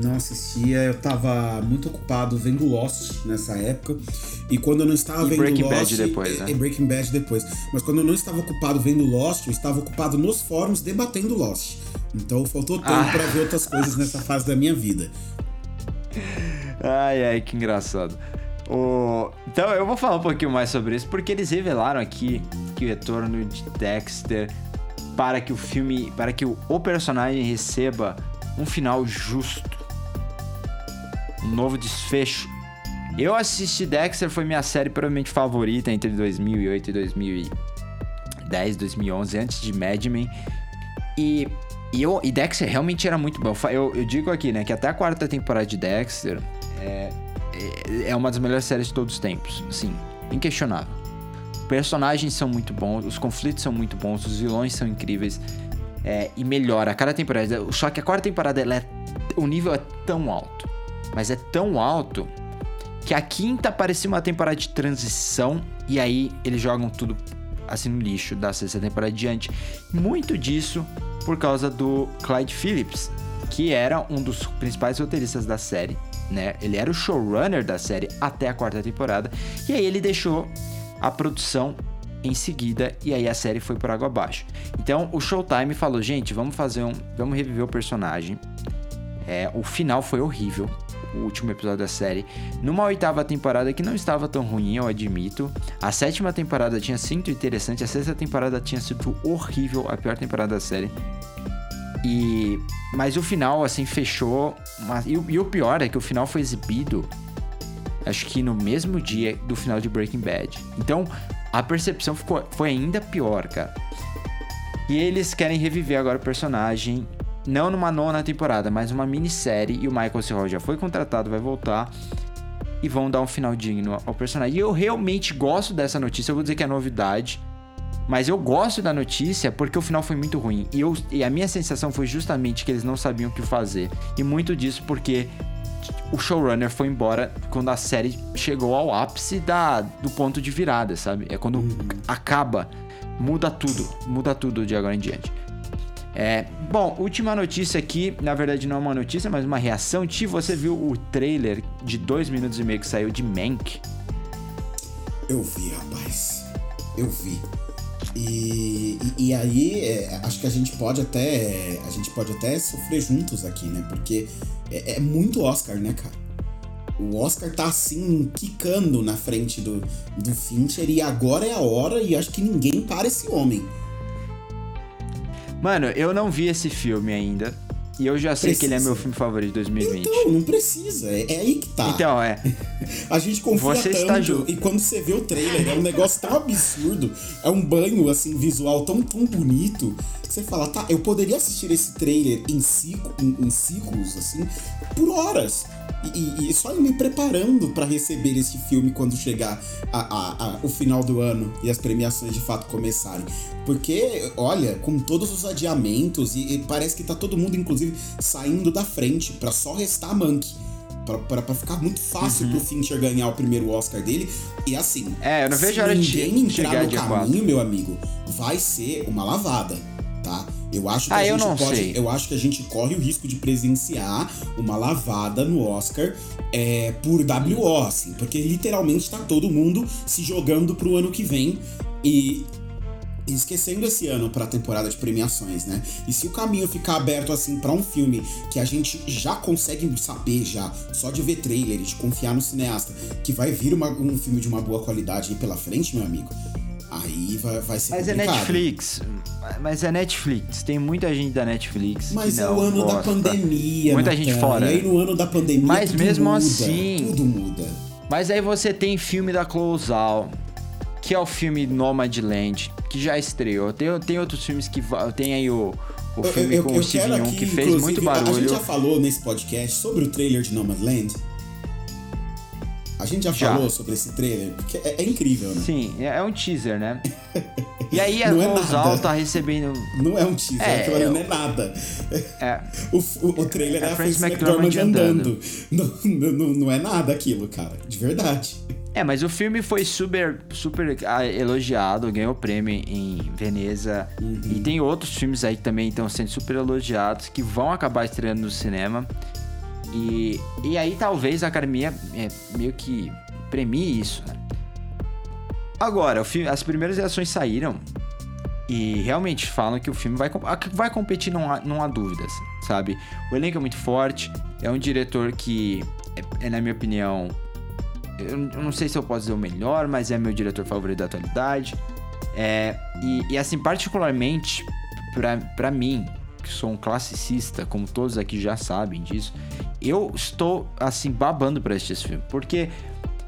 Speaker 8: Não assistia, eu tava muito ocupado vendo Lost nessa época. E quando eu não estava
Speaker 7: E
Speaker 8: vendo
Speaker 7: Breaking
Speaker 8: Lost.
Speaker 7: Bad depois, né?
Speaker 8: E Breaking Bad depois. Mas quando eu não estava ocupado vendo Lost, eu estava ocupado nos fóruns debatendo Lost. Então faltou tempo
Speaker 7: Ah.
Speaker 8: pra ver outras coisas nessa fase da minha vida.
Speaker 7: Ai, ai, que engraçado. O... Então, eu vou falar um pouquinho mais sobre isso, porque eles revelaram aqui que o retorno de Dexter para que o filme, para que o, o personagem receba um final justo, um novo desfecho. Eu assisti Dexter, foi minha série provavelmente favorita entre 2008 e 2010, 2011, antes de Mad Men. E, e, eu, e Dexter realmente era muito bom. Eu Eu, digo aqui, né, que até a quarta temporada de Dexter é, é, é uma das melhores séries de todos os tempos. Assim, inquestionável. Personagens são muito bons, os conflitos são muito bons, os vilões são incríveis. É, e melhora a cada temporada. Só que a quarta temporada, ela é, o nível é tão alto. Mas é tão alto que a quinta parecia uma temporada de transição. E aí eles jogam tudo assim no lixo da sexta temporada adiante. Muito disso por causa do Clyde Phillips, que era um dos principais roteiristas da série, né? Ele era o showrunner da série até a quarta temporada. E aí ele deixou a produção em seguida e aí a série foi por água abaixo. Então o Showtime falou: gente, vamos fazer um. Vamos reviver o personagem. É, o final foi horrível. O último episódio da série. Numa oitava temporada que não estava tão ruim, eu admito. A sétima temporada tinha sido interessante. A sexta temporada tinha sido horrível. A pior temporada da série. E. Mas o final, assim, fechou. Mas, e, e o pior é que o final foi exibido. Acho que no mesmo dia do final de Breaking Bad. Então, a percepção ficou, foi ainda pior, cara. E eles querem reviver agora o personagem, não numa nona temporada, mas uma minissérie. E o Michael C. Hall já foi contratado, vai voltar. E vão dar um final digno ao personagem. E eu realmente gosto dessa notícia. Eu vou dizer que é novidade. Mas eu gosto da notícia porque o final foi muito ruim. E, eu, e a minha sensação foi justamente que eles não sabiam o que fazer. E muito disso porque o showrunner foi embora quando a série chegou ao ápice da, do ponto de virada, sabe? É quando acaba, muda tudo, muda tudo de agora em diante. É, bom, última notícia aqui, na verdade não é uma notícia, mas uma reação. Ti, você viu o trailer de dois minutos e meio que saiu de Mank?
Speaker 8: Eu vi, rapaz. Eu vi. E, e, e aí, é, acho que a gente pode até. A gente pode até sofrer juntos aqui, né? Porque é, é muito Oscar, né, cara? O Oscar tá assim, quicando na frente do, do Fincher e agora é a hora e acho que ninguém para esse homem.
Speaker 7: Mano, eu não vi esse filme ainda. E eu já sei que ele é
Speaker 8: Precisa.
Speaker 7: meu filme favorito de 2020.
Speaker 8: Então, não precisa. É, é aí que tá.
Speaker 7: Então, é.
Speaker 8: A gente confia
Speaker 7: Você
Speaker 8: tanto
Speaker 7: está ju-
Speaker 8: e quando você vê o trailer é um negócio tão absurdo, é um banho assim visual tão tão bonito que você fala, tá, eu poderia assistir esse trailer em, ciclo, em, em ciclos assim por horas e, e- e só me preparando pra receber esse filme quando chegar a, a- a- o final do ano e as premiações de fato começarem, porque olha, com todos os adiamentos e, e parece que tá todo mundo inclusive saindo da frente pra só restar a Monkey. Pra, pra, pra ficar muito fácil pro Fincher ganhar o primeiro Oscar dele. E assim,
Speaker 7: Uhum. É, eu não vejo
Speaker 8: se
Speaker 7: hora de
Speaker 8: ninguém
Speaker 7: chegar
Speaker 8: entrar no caminho, meu amigo, vai ser uma lavada, tá? Eu acho que
Speaker 7: Ah,
Speaker 8: a
Speaker 7: eu
Speaker 8: gente
Speaker 7: não
Speaker 8: pode.
Speaker 7: sei.
Speaker 8: Eu acho que a gente corre o risco de presenciar uma lavada no Oscar é, por WO, assim, porque literalmente tá todo mundo se jogando pro ano que vem. E esquecendo esse ano para a temporada de premiações, né? E se o caminho ficar aberto assim para um filme que a gente já consegue saber já só de ver trailer e de confiar no cineasta que vai vir uma, um filme de uma boa qualidade aí pela frente, meu amigo, aí vai, vai ser
Speaker 7: Mas é
Speaker 8: complicado.
Speaker 7: Netflix. Mas é Netflix. Tem muita gente da Netflix.
Speaker 8: Mas é o ano da
Speaker 7: gosta.
Speaker 8: pandemia,
Speaker 7: Muita gente fora.
Speaker 8: E aí no ano da pandemia
Speaker 7: Mas mesmo
Speaker 8: muda,
Speaker 7: assim-
Speaker 8: tudo muda.
Speaker 7: Mas aí você tem filme da Closal, que é o filme Nomadland, que já estreou. Tem, tem outros filmes que. Tem aí o, o
Speaker 8: Eu-
Speaker 7: filme
Speaker 8: eu,
Speaker 7: com
Speaker 8: eu
Speaker 7: o Steve
Speaker 8: aqui,
Speaker 7: que fez muito
Speaker 8: A gente
Speaker 7: barulho.
Speaker 8: já falou nesse podcast sobre o trailer de Nomadland. A gente já,
Speaker 7: Já.
Speaker 8: falou sobre esse trailer, porque é, é incrível, né?
Speaker 7: Sim, é é um teaser, né? E aí a
Speaker 8: Não é
Speaker 7: Closal
Speaker 8: nada.
Speaker 7: tá recebendo.
Speaker 8: Não é um teaser,
Speaker 7: É,
Speaker 8: aquilo ali
Speaker 7: eu-
Speaker 8: não é nada.
Speaker 7: É,
Speaker 8: O, o, o trailer é,
Speaker 7: É
Speaker 8: a
Speaker 7: Frances McDormand
Speaker 8: andando.
Speaker 7: andando.
Speaker 8: Não, não, não é nada aquilo, cara. De verdade.
Speaker 7: É, mas o filme foi super, super ah, elogiado, ganhou prêmio em Veneza.
Speaker 8: Uhum.
Speaker 7: E tem outros filmes aí que também estão sendo super elogiados, que vão acabar estreando no cinema. E, e aí talvez a academia é, meio que premie isso, né? Agora, o filme, as primeiras reações saíram e realmente falam que o filme vai, vai competir, não há, não há dúvidas, sabe? O elenco é muito forte, é um diretor que, é, é, na minha opinião, eu eu não sei se eu posso dizer o melhor, mas é meu diretor favorito da atualidade. É, e, e, assim, particularmente pra mim, que sou um classicista, como todos aqui já sabem disso, eu estou assim babando pra assistir esse filme, porque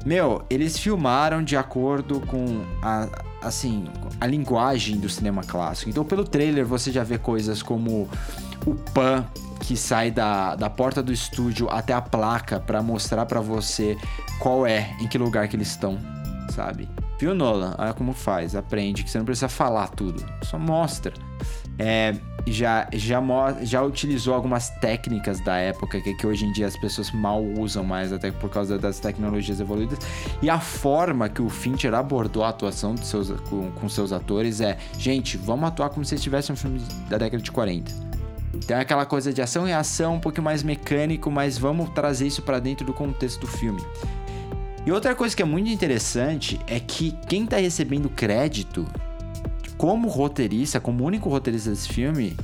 Speaker 7: meu, eles filmaram de acordo com a assim, a linguagem do cinema clássico. Então, pelo trailer você já vê coisas como o pan que sai da, da porta do estúdio até a placa pra mostrar pra você qual é, em que lugar que eles estão, sabe? Viu, Nolan? Olha como faz, aprende que você não precisa falar tudo, só mostra. É, já, já, já utilizou algumas técnicas da época que, que hoje em dia as pessoas mal usam mais, até por causa das tecnologias evoluídas. E a forma que o Fincher abordou a atuação seus, com, com seus atores é: gente, vamos atuar como se estivesse um filme da década de 40. Então é aquela coisa de ação e reação, um pouco mais mecânico, mas vamos trazer isso pra dentro do contexto do filme. E outra coisa que é muito interessante é que quem tá recebendo crédito como roteirista, como único roteirista desse filme,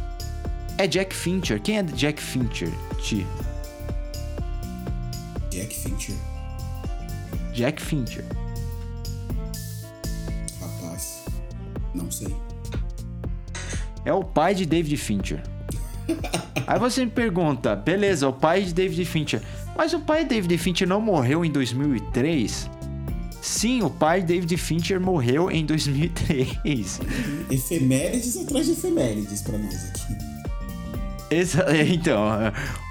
Speaker 7: é Jack Fincher. Quem é Jack Fincher, Ti?
Speaker 8: Jack Fincher,
Speaker 7: Jack Fincher.
Speaker 8: rapaz. Não sei.
Speaker 7: É o pai de David Fincher. Aí você me pergunta, beleza, o pai de David Fincher. Mas o pai de David Fincher não morreu em 2003? Sim, o pai de David Fincher morreu em 2003.
Speaker 8: Efemérides atrás de efemérides pra nós aqui.
Speaker 7: Então,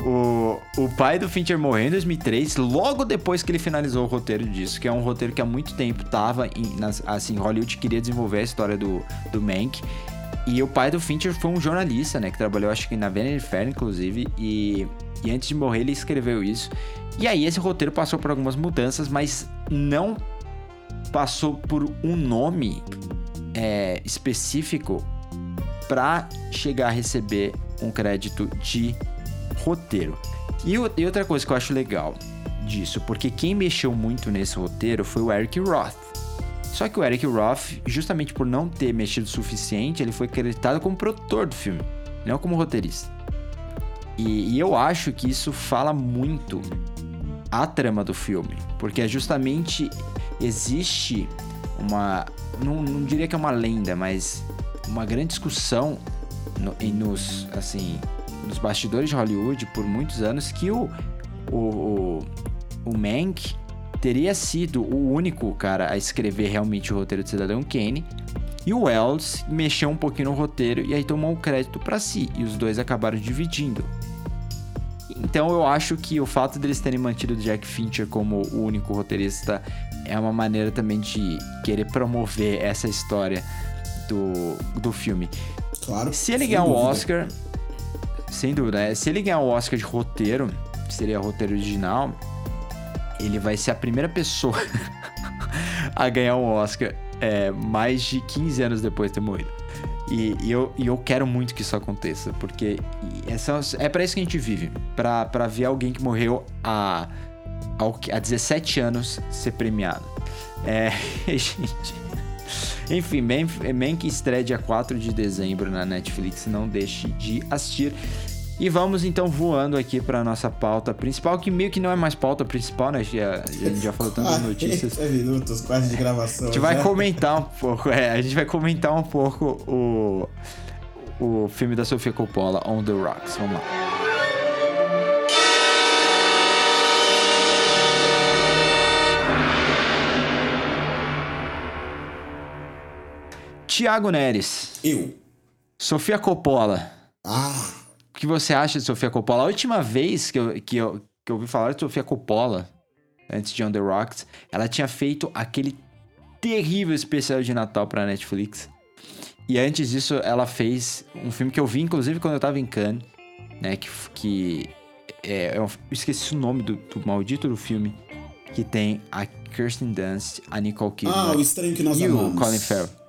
Speaker 7: o, o pai do Fincher morreu em 2003, logo depois que ele finalizou o roteiro disso, que é um roteiro que há muito tempo tava em, nas, assim, Hollywood queria desenvolver a história do, do Mank. E o pai do Fincher foi um jornalista, né, que trabalhou acho que na Vanity Fair, inclusive, e, e antes de morrer ele escreveu isso. E aí esse roteiro passou por algumas mudanças, mas não passou por um nome é, específico para chegar a receber um crédito de roteiro. E, e outra coisa que eu acho legal disso, porque quem mexeu muito nesse roteiro foi o Eric Roth. Só que o Eric Roth, justamente por não ter mexido o suficiente, ele foi acreditado como produtor do filme, não como roteirista. E, e eu acho que isso fala muito a trama do filme, porque é justamente existe uma, não, não diria que é uma lenda, mas uma grande discussão no, nos, assim, nos bastidores de Hollywood por muitos anos que o, o, o, Mank teria sido o único cara a escrever realmente o roteiro de Cidadão Kane. E o Wells mexeu um pouquinho no roteiro e aí tomou o crédito pra si. E os dois acabaram dividindo. Então eu acho que o fato deles terem mantido o Jack Fincher como o único roteirista é uma maneira também de querer promover essa história do, do filme.
Speaker 8: Claro.
Speaker 7: Se ele ganhar o
Speaker 8: dúvida.
Speaker 7: Oscar, sem dúvida, né? se ele ganhar o Oscar de roteiro, que seria roteiro original, ele vai ser a primeira pessoa a ganhar um Oscar é, mais de 15 anos depois de ter morrido. E, e eu, e eu quero muito que isso aconteça, porque essa, é pra isso que a gente vive pra ver alguém que morreu há, há 17 anos ser premiado. É, gente. Enfim, Man, Man que estreia dia 4 de dezembro na Netflix, não deixe de assistir. E vamos então voando aqui para nossa pauta principal, que meio que não é mais pauta principal, né? Já, a gente já falou tantas notícias.
Speaker 8: 40 minutos quase de gravação.
Speaker 7: A gente vai comentar um pouco, é, a gente vai comentar um pouco o, o filme da Sofia Coppola, On the Rocks. Vamos lá. Tiago Neres,
Speaker 8: Eu.
Speaker 7: Sofia Coppola.
Speaker 8: Ah,
Speaker 7: O que você acha de Sofia Coppola? A última vez que eu, que eu, que eu ouvi falar de Sofia Coppola, antes de On The Rocks, ela tinha feito aquele terrível especial de Natal pra Netflix. E antes disso, ela fez um filme que eu vi, inclusive, quando eu tava em Cannes, né? Que. que é, eu esqueci o nome do, do maldito do filme. Que tem a Kirsten Dunst, a Nicole Kidman
Speaker 8: ah, o estranho que nós
Speaker 7: e
Speaker 8: amamos.
Speaker 7: o Colin Farrell.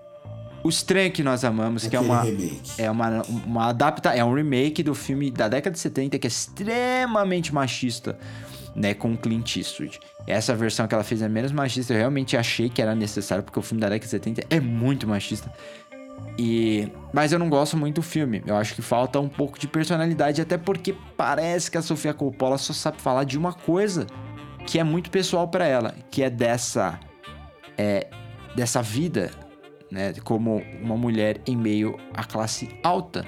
Speaker 7: O Estranho que Nós Amamos, que é
Speaker 8: Aquele
Speaker 7: uma,
Speaker 8: remake.
Speaker 7: é uma, uma adapta, é um remake do filme da década de 70 que é extremamente machista, né, com o Clint Eastwood. Essa versão que ela fez é menos machista, eu realmente achei que era necessário porque o filme da década de 70 é muito machista. E mas eu não gosto muito do filme. Eu acho que falta um pouco de personalidade, até porque parece que a Sofia Coppola só sabe falar de uma coisa que é muito pessoal pra ela, que é dessa é, dessa vida, né, como uma mulher em meio à classe alta,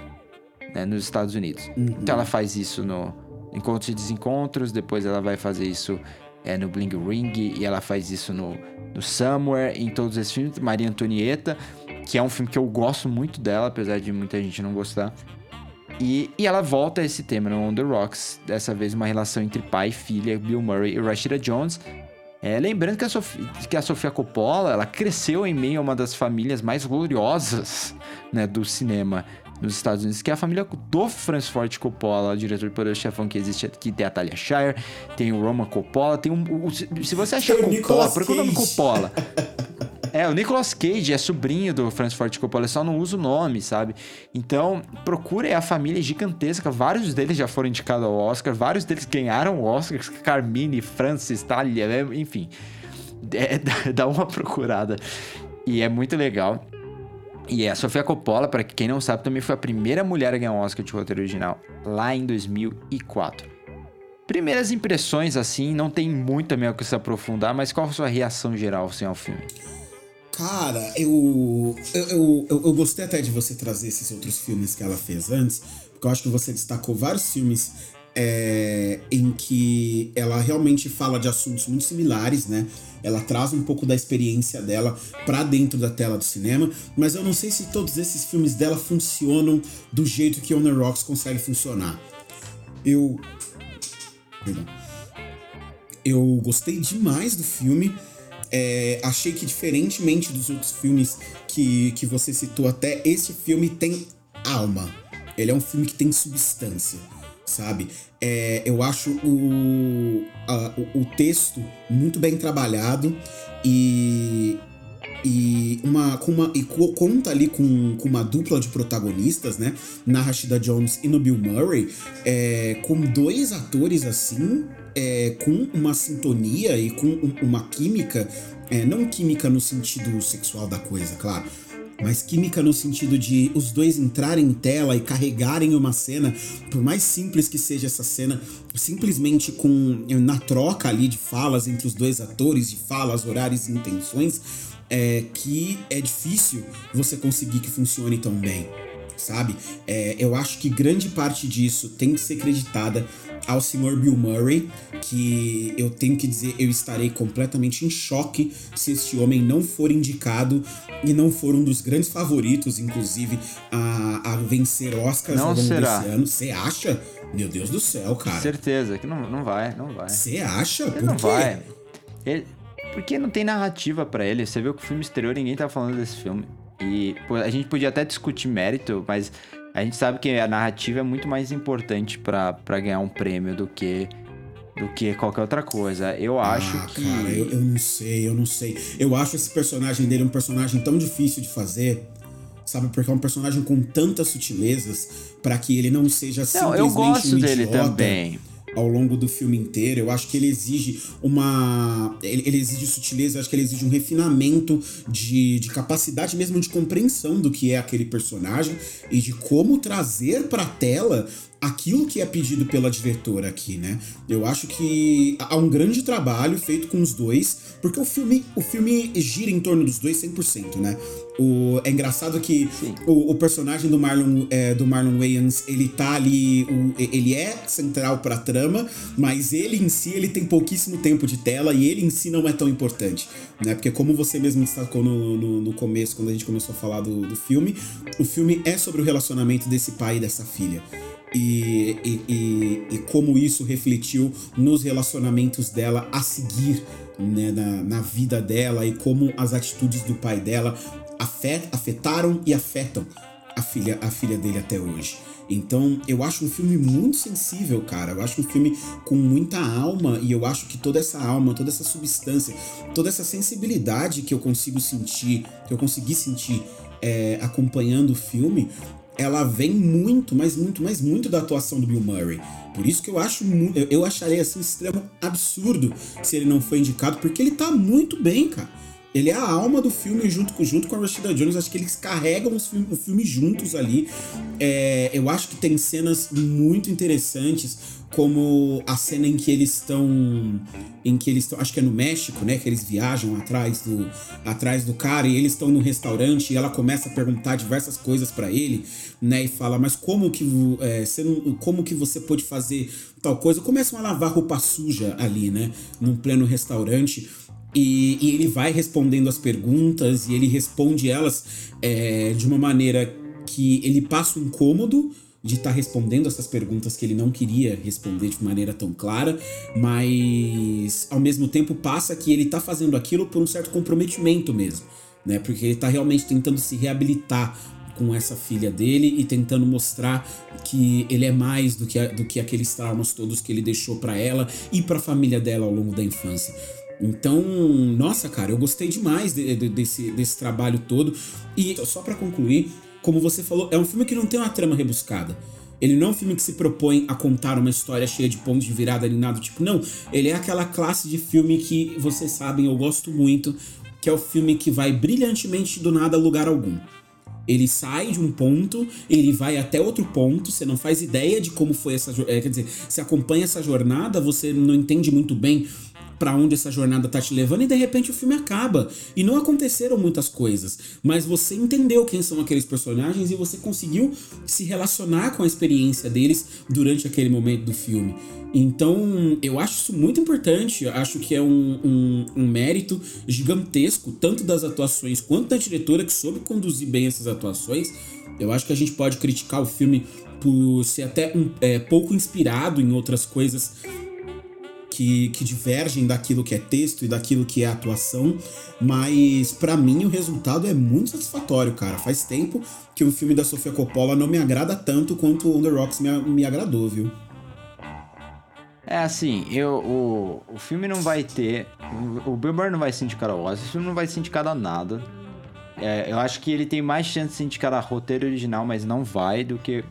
Speaker 7: né, nos Estados Unidos. Então ela faz isso no Encontros e Desencontros, depois ela vai fazer isso é, no Bling Ring e ela faz isso no, no Somewhere, em todos esses filmes. Maria Antonieta, que é um filme que eu gosto muito dela, apesar de muita gente não gostar. E, e ela volta a esse tema no On The Rocks, dessa vez uma relação entre pai e filha, Bill Murray e Rashida Jones. É, lembrando que a, Sofia, que a Sofia Coppola, ela cresceu em meio a uma das famílias mais gloriosas né, do cinema nos Estados Unidos, que é a família do Francis Ford Coppola, o diretor de Poderoso Chefão que existe aqui, tem a Talia Shire, tem o Roman Coppola, tem um... o- se você achar
Speaker 8: o
Speaker 7: Coppola, procura o nome. Coppola. É, o Nicolas Cage é sobrinho do Francis Ford Coppola, só não usa o nome, sabe? Então, procura é a família gigantesca. Vários deles já foram indicados ao Oscar, vários deles ganharam o Oscar. Carmine, Francis, Talia, é, enfim. É, dá- uma procurada. E é muito legal. E a Sofia Coppola, pra quem não sabe, também foi a primeira mulher a ganhar um Oscar de roteiro original, lá em 2004. Primeiras impressões, assim, não tem muito também o que se aprofundar, mas qual a sua reação geral, assim, ao filme?
Speaker 8: Cara, eu, eu, eu, eu- gostei até de você trazer esses outros filmes que ela fez antes, porque eu acho que você destacou vários filmes é, em que ela realmente fala de assuntos muito similares, né? Ela traz um pouco da experiência dela pra dentro da tela do cinema, mas eu não sei se todos esses filmes dela funcionam do jeito que On The Rocks consegue funcionar. Eu. Perdão. Eu gostei demais do filme. É, achei que, diferentemente dos outros filmes que, que você citou até, esse filme tem alma. Ele é um filme que tem substância, sabe? É, eu acho o, a- o, texto muito bem trabalhado e, e uma, com uma e co- conta ali com, com uma dupla de protagonistas, né? Na Rashida Jones e no Bill Murray, é, com dois atores assim, é, com uma sintonia e com um- uma química, é, não química no sentido sexual da coisa, claro. Mas química no sentido de os dois entrarem em tela e carregarem uma cena, por mais simples que seja essa cena, simplesmente com na troca ali de falas entre os dois atores, de falas, horários e intenções, é, que é difícil você conseguir que funcione tão bem, sabe? É, eu acho que grande parte disso tem que ser creditada ao senhor Bill Murray, que eu tenho que dizer, eu estarei completamente em choque se este homem não for indicado e não for um dos grandes favoritos, inclusive, a, a vencer Oscars
Speaker 7: Não
Speaker 8: ao longo
Speaker 7: será.
Speaker 8: desse ano. Você acha? Meu Deus do céu, cara.
Speaker 7: Certeza que não, não vai, não vai.
Speaker 8: Você acha?
Speaker 7: Ele
Speaker 8: Por
Speaker 7: não
Speaker 8: quê?
Speaker 7: vai. Ele, porque não tem narrativa pra ele. Você viu que o filme exterior ninguém tá falando desse filme. E pô, a gente podia até discutir mérito, mas a gente sabe que a narrativa é muito mais importante pra pra ganhar um prêmio do que do que qualquer outra coisa. Eu acho
Speaker 8: ah,
Speaker 7: que
Speaker 8: Cara, eu, eu não sei, eu não sei. Eu acho esse personagem dele um personagem tão difícil de fazer. Sabe, porque é um personagem com tantas sutilezas pra que ele não seja
Speaker 7: não,
Speaker 8: simplesmente
Speaker 7: eu gosto
Speaker 8: um
Speaker 7: dele
Speaker 8: idiota.
Speaker 7: também.
Speaker 8: Ao longo do filme inteiro. Eu acho que ele exige uma. Ele, ele exige sutileza, eu acho que ele exige um refinamento de, de capacidade mesmo de compreensão do que é aquele personagem e de como trazer pra tela aquilo que é pedido pela diretora aqui, né? Eu acho que há um grande trabalho feito com os dois, porque o filme, o filme gira em torno dos dois 100%, né? O, é engraçado que o, o, personagem do Marlon, é, do Marlon Wayans, ele tá ali, o, ele é central pra trama, mas ele em si, ele tem pouquíssimo tempo de tela e ele em si não é tão importante, né? Porque como você mesmo destacou no, no, no começo, quando a gente começou a falar do, do filme, o filme é sobre o relacionamento desse pai e dessa filha e, e, e, e como isso refletiu nos relacionamentos dela a seguir né, na, na vida dela e como as atitudes do pai dela afet, afetaram e afetam a filha, a filha dele até hoje. Então, eu acho um filme muito sensível, cara. Eu acho um filme com muita alma e eu acho que toda essa alma, toda essa substância, toda essa sensibilidade que eu consigo sentir, que eu consegui sentir é, acompanhando o filme, ela vem muito, mas muito, mas muito da atuação do Bill Murray. Por isso que eu acho eu acharia assim um extremo absurdo se ele não foi indicado, porque ele tá muito bem, cara. Ele é a alma do filme junto com, junto com a Rashida Jones. Acho que eles carregam os o filme juntos ali. É, eu acho que tem cenas muito interessantes, como a cena em que eles estão. Em que eles estão. Acho que é no México, né? Que eles viajam atrás do, atrás do cara e eles estão no restaurante e ela começa a perguntar diversas coisas para ele, né? E fala, mas como que, é, você como que você pode fazer tal coisa? Começam a lavar roupa suja ali, né? Num pleno restaurante. E, e, ele vai respondendo as perguntas e ele responde elas é, de uma maneira que ele passa um incômodo de estar tá respondendo essas perguntas que ele não queria responder de maneira tão clara, mas ao mesmo tempo passa que ele está fazendo aquilo por um certo comprometimento mesmo, né? Porque ele está realmente tentando se reabilitar com essa filha dele e tentando mostrar que ele é mais do que, do que aqueles traumas todos que ele deixou para ela e para a família dela ao longo da infância. Então, nossa, cara, eu gostei demais de, de, desse, desse trabalho todo. E só para concluir, como você falou, é um filme que não tem uma trama rebuscada. Ele não é um filme que se propõe a contar uma história cheia de pontos de virada nem nada tipo, não. Ele é aquela classe de filme que vocês sabem, eu gosto muito, que é o filme que vai brilhantemente do nada a lugar algum. Ele sai de um ponto, ele vai até outro ponto, você não faz ideia de como foi essa. É, quer dizer, você acompanha essa jornada, você não entende muito bem para onde essa jornada tá te levando e de repente o filme acaba. E não aconteceram muitas coisas, mas você entendeu quem são aqueles personagens e você conseguiu se relacionar com a experiência deles durante aquele momento do filme. Então, eu acho isso muito importante, acho que é um, um, um mérito gigantesco, tanto das atuações quanto da diretora que soube conduzir bem essas atuações. Eu acho que a gente pode criticar o filme por ser até um, é, pouco inspirado em outras coisas que, que divergem daquilo que é texto e daquilo que é atuação, mas para mim o resultado é muito satisfatório, cara. Faz tempo que o filme da Sofia Coppola não me agrada tanto quanto o The Rocks me, me agradou, viu?
Speaker 7: É assim, eu, o, o filme não vai ter. O Bill Burr não vai ser indicado ao Oscar, o filme não vai ser indicado a nada. É, eu acho que ele tem mais chance de ser indicado a roteiro original, mas não vai, do que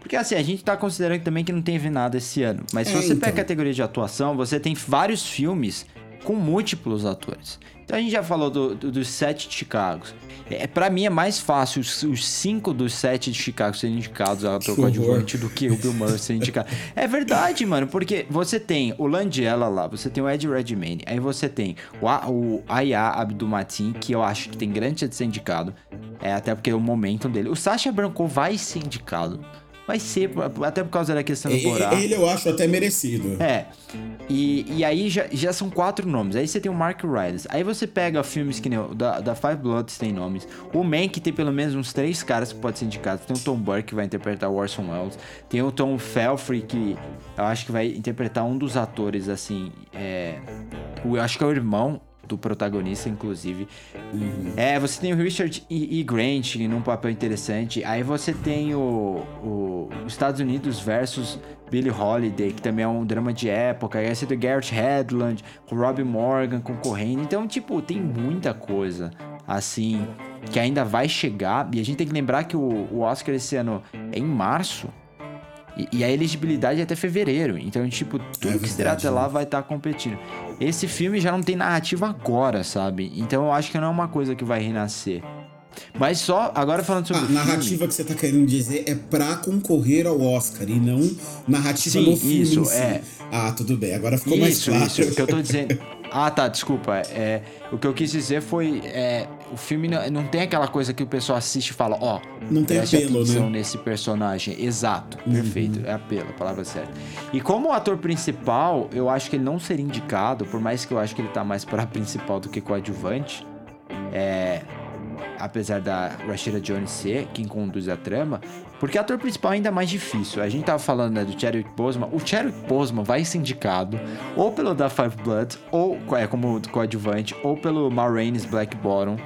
Speaker 7: porque assim, a gente tá considerando também que não teve nada esse ano. Mas se é, você então. pega a categoria de atuação, você tem vários filmes com múltiplos atores. Então a gente já falou do, do, dos sete de Chicago. É, para mim é mais fácil os, os, cinco dos sete de Chicago serem indicados a ator coadjuvante do que o Bill Murray ser indicado. É verdade, mano, porque você tem o Landiela lá, você tem o Ed Redmayne, aí você tem o, o Aya Abdulmatin, que eu acho que tem grande chance de ser indicado, é, até porque é o momento dele. O Sacha Branco vai ser indicado vai ser, até por causa da questão do Borá.
Speaker 8: Ele eu acho até merecido.
Speaker 7: É. E, e aí já, já são quatro nomes. Aí você tem o Mark Rylance. Aí você pega filmes que nem o da, da Five Bloods tem nomes. O Man, que tem pelo menos uns três caras que pode ser indicado. Tem o Tom Burke, que vai interpretar o Orson Welles. Tem o Tom Felfrey, que eu acho que vai interpretar um dos atores, assim. É, eu acho que é o irmão do protagonista, inclusive. Uhum. É, você tem o Richard E. e. Grant num papel interessante. Aí você tem o, o Estados Unidos versus Billie Holiday, que também é um drama de época. Aí você tem o Garrett Hedlund, o Robbie Morgan concorrendo. Então, tipo, tem muita coisa assim que ainda vai chegar. E a gente tem que lembrar que o, o Oscar esse ano é em março. E, e a elegibilidade é até fevereiro. Então, tipo, tudo
Speaker 8: É
Speaker 7: que será
Speaker 8: verdade,
Speaker 7: até lá vai estar competindo. Esse filme já não tem narrativa agora, sabe? Então eu acho que não é uma coisa que vai renascer. Mas só, agora falando sobre
Speaker 8: A
Speaker 7: o filme...
Speaker 8: narrativa que você tá querendo dizer é pra concorrer ao Oscar e não narrativa
Speaker 7: Sim,
Speaker 8: no filme
Speaker 7: isso,
Speaker 8: si.
Speaker 7: é.
Speaker 8: Ah, tudo bem. Agora ficou mais
Speaker 7: Isso,
Speaker 8: claro.
Speaker 7: isso. O que eu tô dizendo. Ah, tá, desculpa. É, o que eu quis dizer foi. É, o filme não, não tem aquela coisa que o pessoal assiste e fala, ó.
Speaker 8: Não tem apelo,
Speaker 7: atenção
Speaker 8: né? Uhum.
Speaker 7: nesse personagem. Exato, perfeito. É apelo, a palavra certa. E como ator principal, eu acho que ele não seria indicado, por mais que eu acho que ele tá mais pra principal do que coadjuvante. É. Apesar da Rashida Jones ser quem conduz a trama, porque ator principal é ainda mais difícil. A gente tava falando né, do Chadwick Boseman. O Chadwick Boseman vai ser indicado ou pelo Da Five Bloods, ou é, como coadjuvante, ou pelo Ma Rainey's Black Bottom,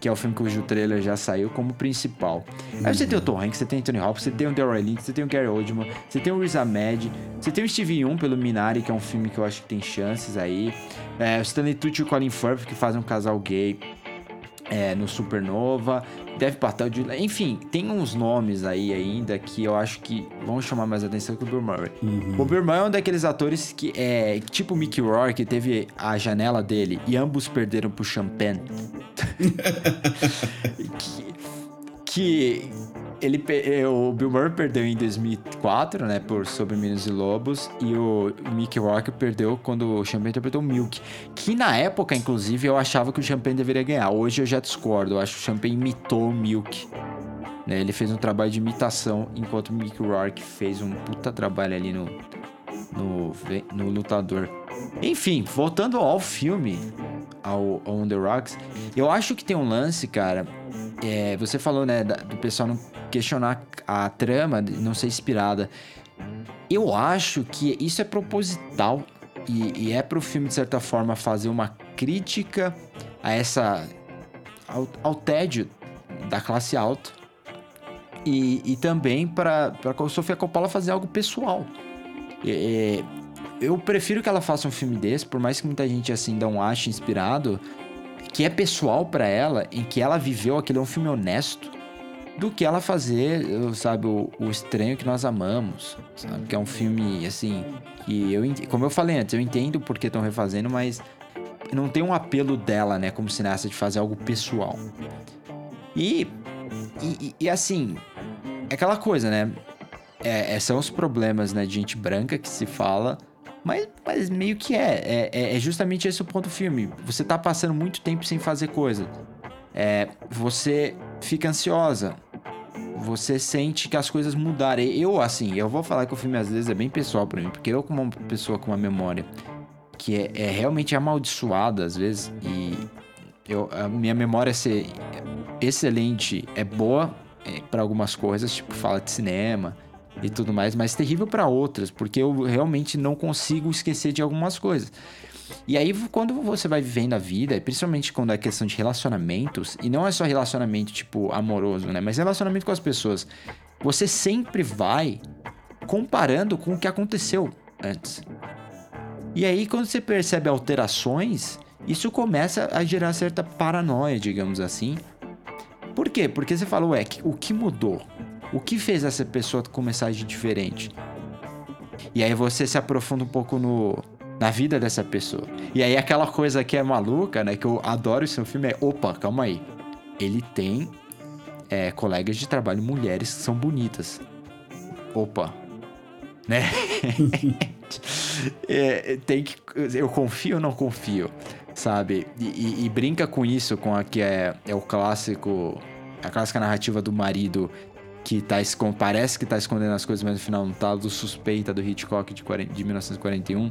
Speaker 7: que é o filme cujo trailer já saiu como principal. Aí você tem o Tom Hanks, você tem o Anthony Hopkins, você tem o Daryl Lynch, você tem o Gary Oldman, você tem o Riz Ahmed, você tem o Steve Yeun pelo Minari, que é um filme que eu acho que tem chances aí. É, o Stanley Tucci e o Colin Firth, que fazem um casal gay é, no Supernova, Dev Patel, de- enfim, tem uns nomes aí ainda que eu acho que vão chamar mais atenção que o Bill Murray. O Bill Murray é um daqueles atores que é tipo o Mickey Rourke, que teve a janela dele e ambos perderam pro Champagne. que, que ele, eh, o Bill Murray perdeu em 2004, né, por Sobre Meninos e Lobos, e o Mickey Rourke perdeu quando o Champagne interpretou Milk, que na época, inclusive, eu achava que o Champagne deveria ganhar. Hoje eu já discordo, eu acho que o Champagne imitou o Milk. Né, ele fez um trabalho de imitação, enquanto o Mickey Rourke fez um puta trabalho ali no, no, no Lutador. Enfim, voltando ao filme, ao On The Rocks, eu acho que tem um lance, cara. É, você falou, né, do pessoal não questionar a trama, não ser inspirada. Eu acho que isso é proposital e, e é pro filme, de certa forma, fazer uma crítica a essa. ao, ao tédio da classe alta. E, e também para a Sofia Coppola fazer algo pessoal. Eu prefiro que ela faça um filme desse, por mais que muita gente assim não ache inspirado, que é pessoal pra ela, em que ela viveu aquilo é um filme honesto, do que ela fazer, sabe, o, o estranho que nós amamos, sabe, que é um filme assim que eu, como eu falei antes, eu entendo porque estão refazendo, mas não tem um apelo dela, né, como cineasta de fazer algo pessoal. E e, e- e, assim, é aquela coisa, né? É, é- são os problemas, né, de gente branca que se fala, mas, mas meio que é. É, é- é justamente esse o ponto do filme. Você tá passando muito tempo sem fazer coisa. É, você fica ansiosa. Você sente que as coisas mudaram. Eu, assim, eu vou falar que o filme às vezes é bem pessoal pra mim, porque eu, como uma pessoa com uma memória que é, é realmente amaldiçoada às vezes, e eu, a minha memória ser excelente, é boa é, para algumas coisas, tipo fala de cinema e tudo mais, mas terrível para outras, porque eu realmente não consigo esquecer de algumas coisas. E aí, quando você vai vivendo a vida, e principalmente quando é questão de relacionamentos, e não é só relacionamento, tipo, amoroso, né? Mas relacionamento com as pessoas, você sempre vai comparando com o que aconteceu antes. E aí, quando você percebe alterações, isso começa a gerar certa paranoia, digamos assim. Por quê? Porque você fala, ué, o que mudou? O que fez essa pessoa começar agir diferente? E aí você se aprofunda um pouco no, na vida dessa pessoa. E aí aquela coisa que é maluca, né? Que eu adoro esse filme é, opa, calma aí. Ele tem é, colegas de trabalho mulheres que são bonitas. Opa. Né? É, tem que. Eu confio ou não confio? Sabe? E, e- e brinca com isso, com a que é, é o clássico. A clássica narrativa do marido que tá parece que tá escondendo as coisas, mas no final não tá, do suspeita do Hitchcock de, 40 de 1941.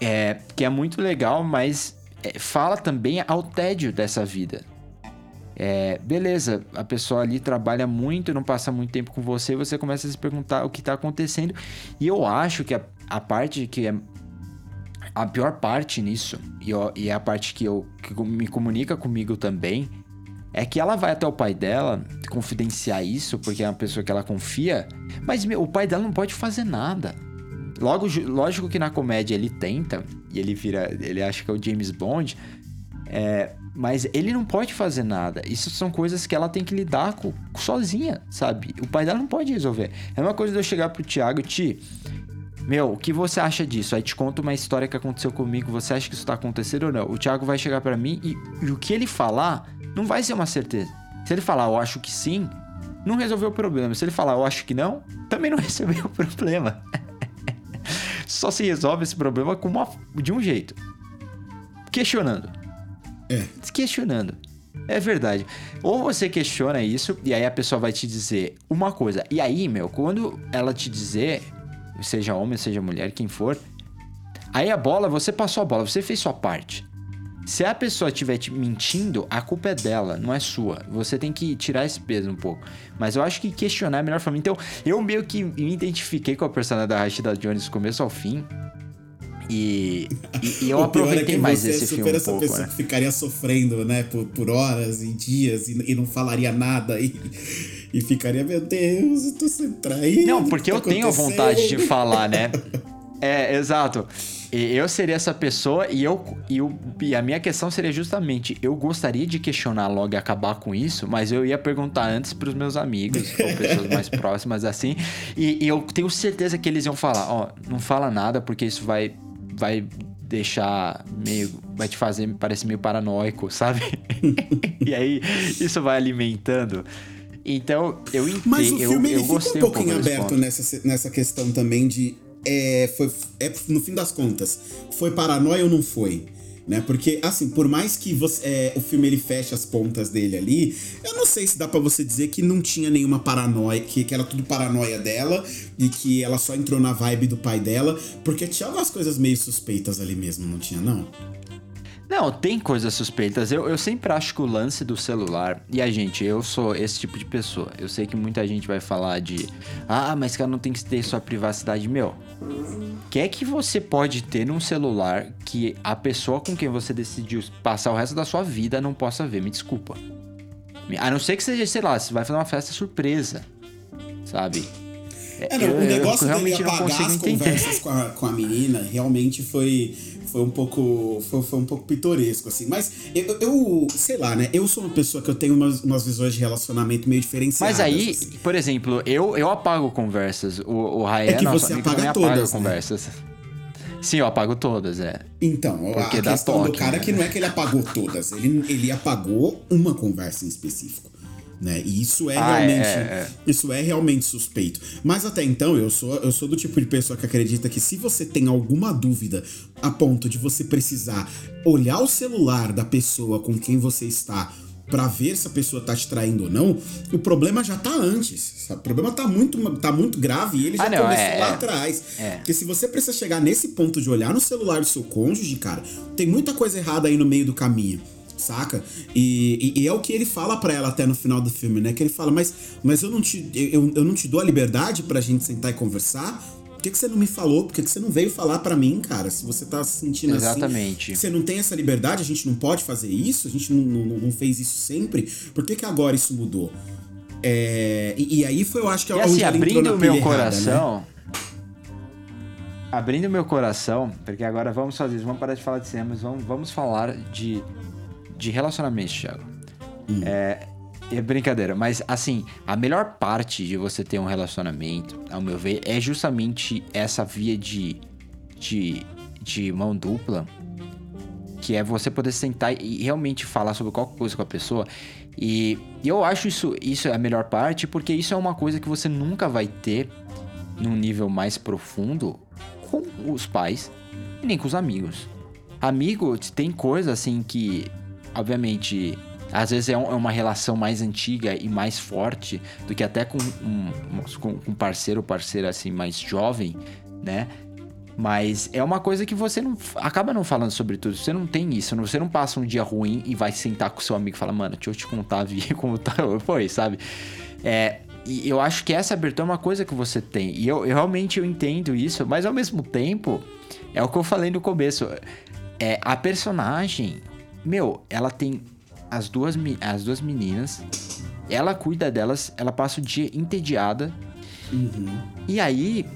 Speaker 7: É, que é muito legal, mas é, fala também ao tédio dessa vida. É, beleza, a pessoa ali trabalha muito, não passa muito tempo com você, você começa a se perguntar o que tá acontecendo. E eu acho que a, a parte que é a pior parte nisso, e, e é a parte que, eu, que me comunica comigo também, é que ela vai até o pai dela confidenciar isso, porque é uma pessoa que ela confia, mas meu, o pai dela não pode fazer nada. Logo, lógico que na comédia ele tenta, e ele vira. Ele acha que é o James Bond. É, Mas ele não pode fazer nada. Isso são coisas que ela tem que lidar com, sozinha, sabe? O pai dela não pode resolver. É uma coisa de eu chegar pro Thiago, Ti, meu, o que você acha disso? Aí te conta uma história que aconteceu comigo, você acha que isso tá acontecendo ou não? O Thiago vai chegar para mim e, e o que ele falar não vai ser uma certeza. Se ele falar, eu acho que sim, não resolveu o problema. Se ele falar, eu acho que não, também não resolveu o problema. Só se resolve esse problema com uma, de um jeito. Questionando.
Speaker 8: É.
Speaker 7: Questionando. É verdade. Ou você questiona isso e aí a pessoa vai te dizer uma coisa. E aí, meu, quando ela te dizer, seja homem, seja mulher, quem for, aí a bola, você passou a bola, você fez sua parte. Se a pessoa estiver te mentindo, a culpa é dela, não é sua. Você tem que tirar esse peso um pouco. Mas eu acho que questionar é a melhor forma. Então, eu meio que me identifiquei com a personagem da Rashida Jones do começo ao fim. E, e, e eu
Speaker 8: é
Speaker 7: aproveitei
Speaker 8: que
Speaker 7: mais esse
Speaker 8: é
Speaker 7: filme um
Speaker 8: essa
Speaker 7: pouco,
Speaker 8: pessoa
Speaker 7: né?
Speaker 8: que ficaria sofrendo, né, por, por horas e dias e, e não falaria nada e, e ficaria, meu Deus, eu tô sendo traído.
Speaker 7: Não, porque
Speaker 8: tá
Speaker 7: eu tenho vontade de falar, né? É, exato. Eu seria essa pessoa e eu, e eu e a minha questão seria justamente eu gostaria de questionar logo e acabar com isso, mas eu ia perguntar antes pros meus amigos ou pessoas mais próximas assim, e, e eu tenho certeza que eles iam falar, ó, não fala nada porque isso vai vai deixar meio vai te fazer parecer meio paranoico, sabe? e aí isso vai alimentando. Então, eu entendo,
Speaker 8: Mas o
Speaker 7: eu,
Speaker 8: filme
Speaker 7: eu
Speaker 8: ele fica um pouquinho
Speaker 7: pouco desse
Speaker 8: aberto nessa, nessa questão também de. É, foi, é, no fim das contas, foi paranoia ou não foi? Né? Porque, assim, por mais que você, é, o filme ele feche as pontas dele ali, eu não sei se dá pra você dizer que não tinha nenhuma paranoia, que, que era tudo paranoia dela e que ela só entrou na vibe do pai dela, porque tinha algumas coisas meio suspeitas ali mesmo, não tinha, não?
Speaker 7: Não, tem coisas suspeitas. Eu, eu sempre acho que o lance do celular. E a gente, eu sou esse tipo de pessoa. Eu sei que muita gente vai falar de. Ah, mas cara não tem que ter sua privacidade. Meu, o que é que você pode ter num celular que a pessoa com quem você decidiu passar o resto da sua vida não possa ver? Me desculpa. A não ser que seja, sei lá, você vai fazer uma festa surpresa. Sabe?
Speaker 8: É, não,
Speaker 7: Eu-
Speaker 8: o
Speaker 7: eu
Speaker 8: negócio dele
Speaker 7: realmente não
Speaker 8: apagar as
Speaker 7: entender.
Speaker 8: conversas com a, com a menina realmente foi, foi um pouco foi, foi um pouco pitoresco, assim. Mas eu, eu, sei lá, né? Eu sou uma pessoa que eu tenho umas, umas visões de relacionamento meio diferenciadas.
Speaker 7: Mas aí,
Speaker 8: assim.
Speaker 7: por exemplo, eu, eu apago conversas. O, o Raé
Speaker 8: É que você apaga
Speaker 7: também apaga
Speaker 8: todas, né?
Speaker 7: conversas. Sim, eu apago todas, é.
Speaker 8: Então,
Speaker 7: Porque
Speaker 8: a questão do
Speaker 7: toque,
Speaker 8: cara é
Speaker 7: né?
Speaker 8: que não é que ele apagou todas, ele, ele apagou uma conversa em específico. Né? E isso é
Speaker 7: Ah,
Speaker 8: realmente
Speaker 7: é, é.
Speaker 8: isso é realmente suspeito. Mas até então eu sou eu sou do tipo de pessoa que acredita que se você tem alguma dúvida a ponto de você precisar olhar o celular da pessoa com quem você está pra ver se a pessoa tá te traindo ou não, o problema já tá antes. sabe? O problema tá muito, tá muito grave e ele já
Speaker 7: Ah, não,
Speaker 8: começou
Speaker 7: é,
Speaker 8: lá
Speaker 7: é.
Speaker 8: atrás.
Speaker 7: É.
Speaker 8: Porque se você precisa chegar nesse ponto de olhar no celular do seu cônjuge, cara, tem muita coisa errada aí no meio do caminho. Saca? E, e- e é o que ele fala pra ela até no final do filme, né? Que ele fala, mas, mas eu, não te, eu, eu não te dou a liberdade pra gente sentar e conversar? Por que, que você não me falou? Por que, que você não veio falar pra mim, cara? Se você tá se sentindo
Speaker 7: Exatamente.
Speaker 8: assim. Você não tem essa liberdade, a gente não pode fazer isso, a gente não, não, não fez isso sempre. Por que, que agora isso mudou? É, e, e aí foi, eu acho que
Speaker 7: E
Speaker 8: onde
Speaker 7: assim,
Speaker 8: entrou
Speaker 7: abrindo o meu
Speaker 8: errada, né?
Speaker 7: coração. Abrindo o meu coração, porque agora vamos fazer isso, vamos parar de falar de cinema, mas vamos, vamos falar de, de relacionamentos, Thiago.
Speaker 8: Hum.
Speaker 7: É, é brincadeira, mas assim, a melhor parte de você ter um relacionamento, ao meu ver, é justamente essa via de, de, de mão dupla, que é você poder sentar e realmente falar sobre qualquer coisa com a pessoa. E, e eu acho isso, isso é a melhor parte, porque isso é uma coisa que você nunca vai ter num nível mais profundo com os pais e nem com os amigos. Amigo, tem coisa assim que, obviamente, às vezes é, um- é uma relação mais antiga e mais forte do que até com um, com com parceiro ou parceira assim mais jovem, né? Mas é uma coisa que você não acaba não falando sobre tudo. Você não tem isso. Você não passa um dia ruim e vai sentar com seu amigo e falar, mano, deixa eu te contar vida como tá, foi, sabe? É, e eu acho que essa abertura é uma coisa que você tem. E eu, eu realmente eu entendo isso, mas ao mesmo tempo, é o que eu falei no começo. É, a personagem, meu, ela tem as duas, as duas meninas, ela cuida delas, ela passa o dia entediada. E aí,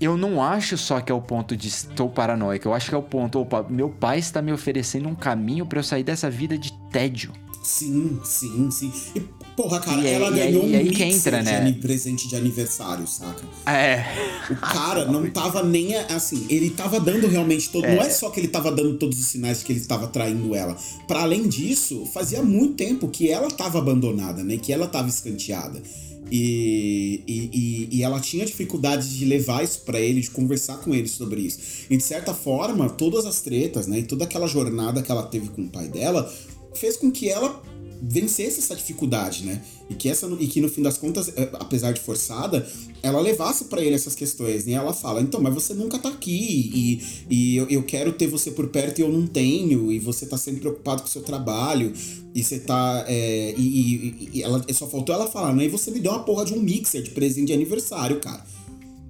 Speaker 7: eu não acho só que é o ponto de estou paranoico. Eu acho que é o ponto, opa, meu pai está me oferecendo um caminho pra eu sair dessa vida de tédio.
Speaker 8: Sim, sim, sim. E, porra, cara,
Speaker 7: E aí-
Speaker 8: ela
Speaker 7: e aí-
Speaker 8: ganhou
Speaker 7: aí
Speaker 8: um mixer
Speaker 7: entra,
Speaker 8: de
Speaker 7: né?
Speaker 8: presente de aniversário, saca?
Speaker 7: É.
Speaker 8: O cara não tava nem assim, ele tava dando realmente todo. Não é só que ele tava dando todos os sinais de que ele estava traindo ela. Pra além disso, fazia muito tempo que ela tava abandonada, né? Que ela tava escanteada. E, e, e, e ela tinha dificuldades de levar isso pra ele, de conversar com ele sobre isso. E de certa forma, todas as tretas, né? E toda aquela jornada que ela teve com o pai dela fez com que ela vencesse essa dificuldade, né? E que, essa, e que no fim das contas, eh, apesar de forçada, ela levasse pra ele essas questões. né? E ela fala: então, mas você nunca tá aqui, e, e eu, eu quero ter você por perto e eu não tenho, e você tá sempre preocupado com o seu trabalho, e você tá. é, e, e- e ela, só faltou ela falar, né? E você me deu uma porra de um mixer de presente de aniversário, cara.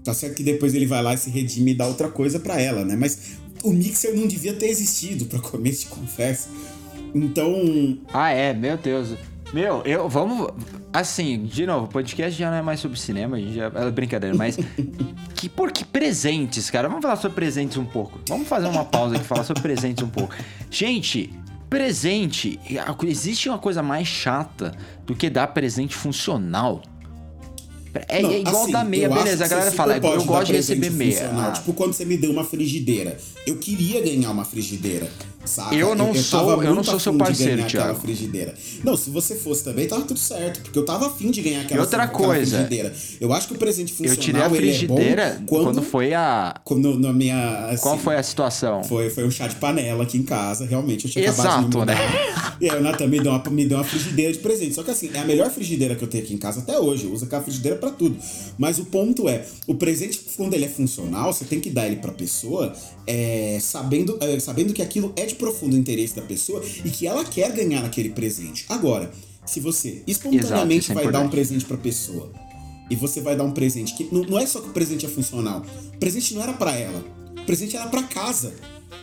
Speaker 8: Tá certo que depois ele vai lá e se redime e dá outra coisa pra ela, né? Mas o mixer não devia ter existido pra começo de conversa. Então,
Speaker 7: Ah, é, meu Deus. Meu, eu. Vamos. Assim, de novo, o podcast já não é mais sobre cinema, a gente já. É brincadeira, mas. que, por que presentes, cara? Vamos falar sobre presentes um pouco. Vamos fazer uma pausa aqui e falar sobre presentes um pouco. Gente. Presente, existe uma coisa mais chata do que dar presente funcional. É,
Speaker 8: Não,
Speaker 7: é igual
Speaker 8: assim,
Speaker 7: dar meia, beleza. A galera fala, eu gosto de receber meia. Ah,
Speaker 8: Tipo, quando você me deu uma frigideira. Eu queria ganhar uma frigideira, saca?
Speaker 7: Eu não sou-
Speaker 8: tava
Speaker 7: eu não sou seu parceiro, Thiago.
Speaker 8: frigideira. Não, se você fosse também, tava tudo certo. Porque eu tava afim de ganhar aquela,
Speaker 7: E outra
Speaker 8: aquela
Speaker 7: coisa,
Speaker 8: frigideira. Eu acho que o presente
Speaker 7: eu
Speaker 8: funcional
Speaker 7: tirei a
Speaker 8: é
Speaker 7: frigideira
Speaker 8: bom
Speaker 7: quando,
Speaker 8: quando,
Speaker 7: foi a.
Speaker 8: quando na minha. assim,
Speaker 7: Qual foi a situação?
Speaker 8: Foi, foi um chá de panela aqui em casa, realmente. Eu tinha acabado de me
Speaker 7: Exato,
Speaker 8: mudar.
Speaker 7: né?
Speaker 8: E aí o Natan me deu, uma, me deu uma frigideira de presente. Só que assim, é a melhor frigideira que eu tenho aqui em casa até hoje. Eu uso aquela frigideira pra tudo. Mas o ponto é, o presente, quando ele é funcional, você tem que dar ele pra pessoa é, sabendo, é, sabendo que aquilo é de profundo interesse da pessoa e que ela quer ganhar aquele presente. Agora, se você espontaneamente
Speaker 7: isso é
Speaker 8: vai dar um presente pra pessoa e você vai dar um presente que não, não é só que o presente é funcional. O presente não era pra ela. O presente era pra casa.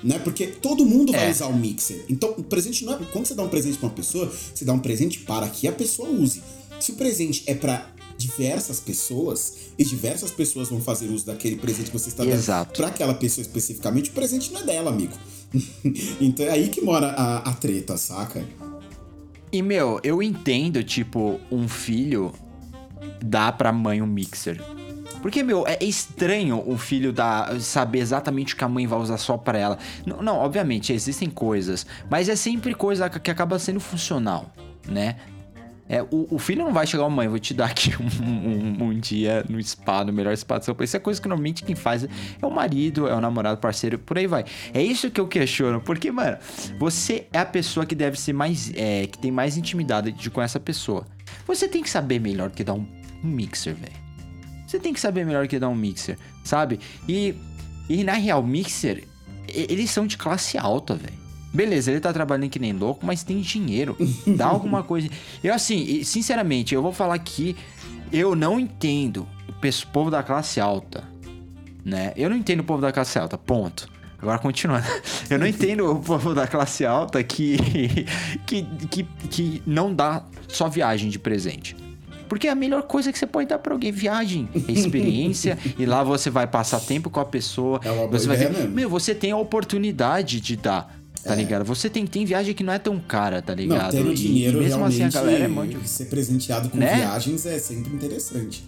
Speaker 8: Né? Porque todo mundo vai
Speaker 7: É.
Speaker 8: usar o mixer. Então, o presente não é. Quando você dá um presente pra uma pessoa, você dá um presente para que a pessoa use. Se o presente é pra diversas pessoas e diversas pessoas vão fazer uso daquele presente que você está dando
Speaker 7: Exato.
Speaker 8: pra aquela pessoa especificamente, o presente não é dela, amigo. então é aí que mora a, a treta, saca?
Speaker 7: E, meu, eu entendo, tipo, um filho dar pra mãe um mixer. Porque, meu, é estranho o filho dar, saber exatamente o que a mãe vai usar só pra ela. Não, não, obviamente, existem coisas, mas é sempre coisa que acaba sendo funcional, né? É, o, o filho não vai chegar, "Ó, mãe, vou te dar aqui um, um- um dia no spa, no melhor spa do seu país. Isso é coisa que normalmente quem faz é o marido, é o namorado, parceiro, por aí vai. É isso que eu questiono, porque, mano, você é a pessoa que deve ser mais. É, que tem mais intimidade de, com essa pessoa. Você tem que saber melhor que dar um, um mixer, velho. Você tem que saber melhor que dar um mixer, sabe? E, e na real, mixer, eles são de classe alta, velho. Beleza, ele tá trabalhando que nem louco, mas tem dinheiro. Dá alguma coisa. Eu, assim, sinceramente, eu vou falar que eu não entendo o povo da classe alta, né? Eu não entendo o povo da classe alta, ponto. Agora continuando. Eu não entendo o povo da classe alta que, que, que, que não dá só viagem de presente. Porque é a melhor coisa que você pode dar pra alguém, viagem, é experiência, e lá você vai passar tempo com a pessoa.
Speaker 8: É uma boa
Speaker 7: você vai
Speaker 8: ideia
Speaker 7: ter-
Speaker 8: mesmo.
Speaker 7: Meu, você tem a oportunidade de dar, tá ligado? Você tem, tem viagem que não é tão cara, tá
Speaker 8: Não,
Speaker 7: ligado?
Speaker 8: tendo
Speaker 7: E-
Speaker 8: dinheiro
Speaker 7: e mesmo
Speaker 8: realmente
Speaker 7: assim a galera é muito.
Speaker 8: ser presenteado com
Speaker 7: Né?
Speaker 8: viagens é sempre interessante.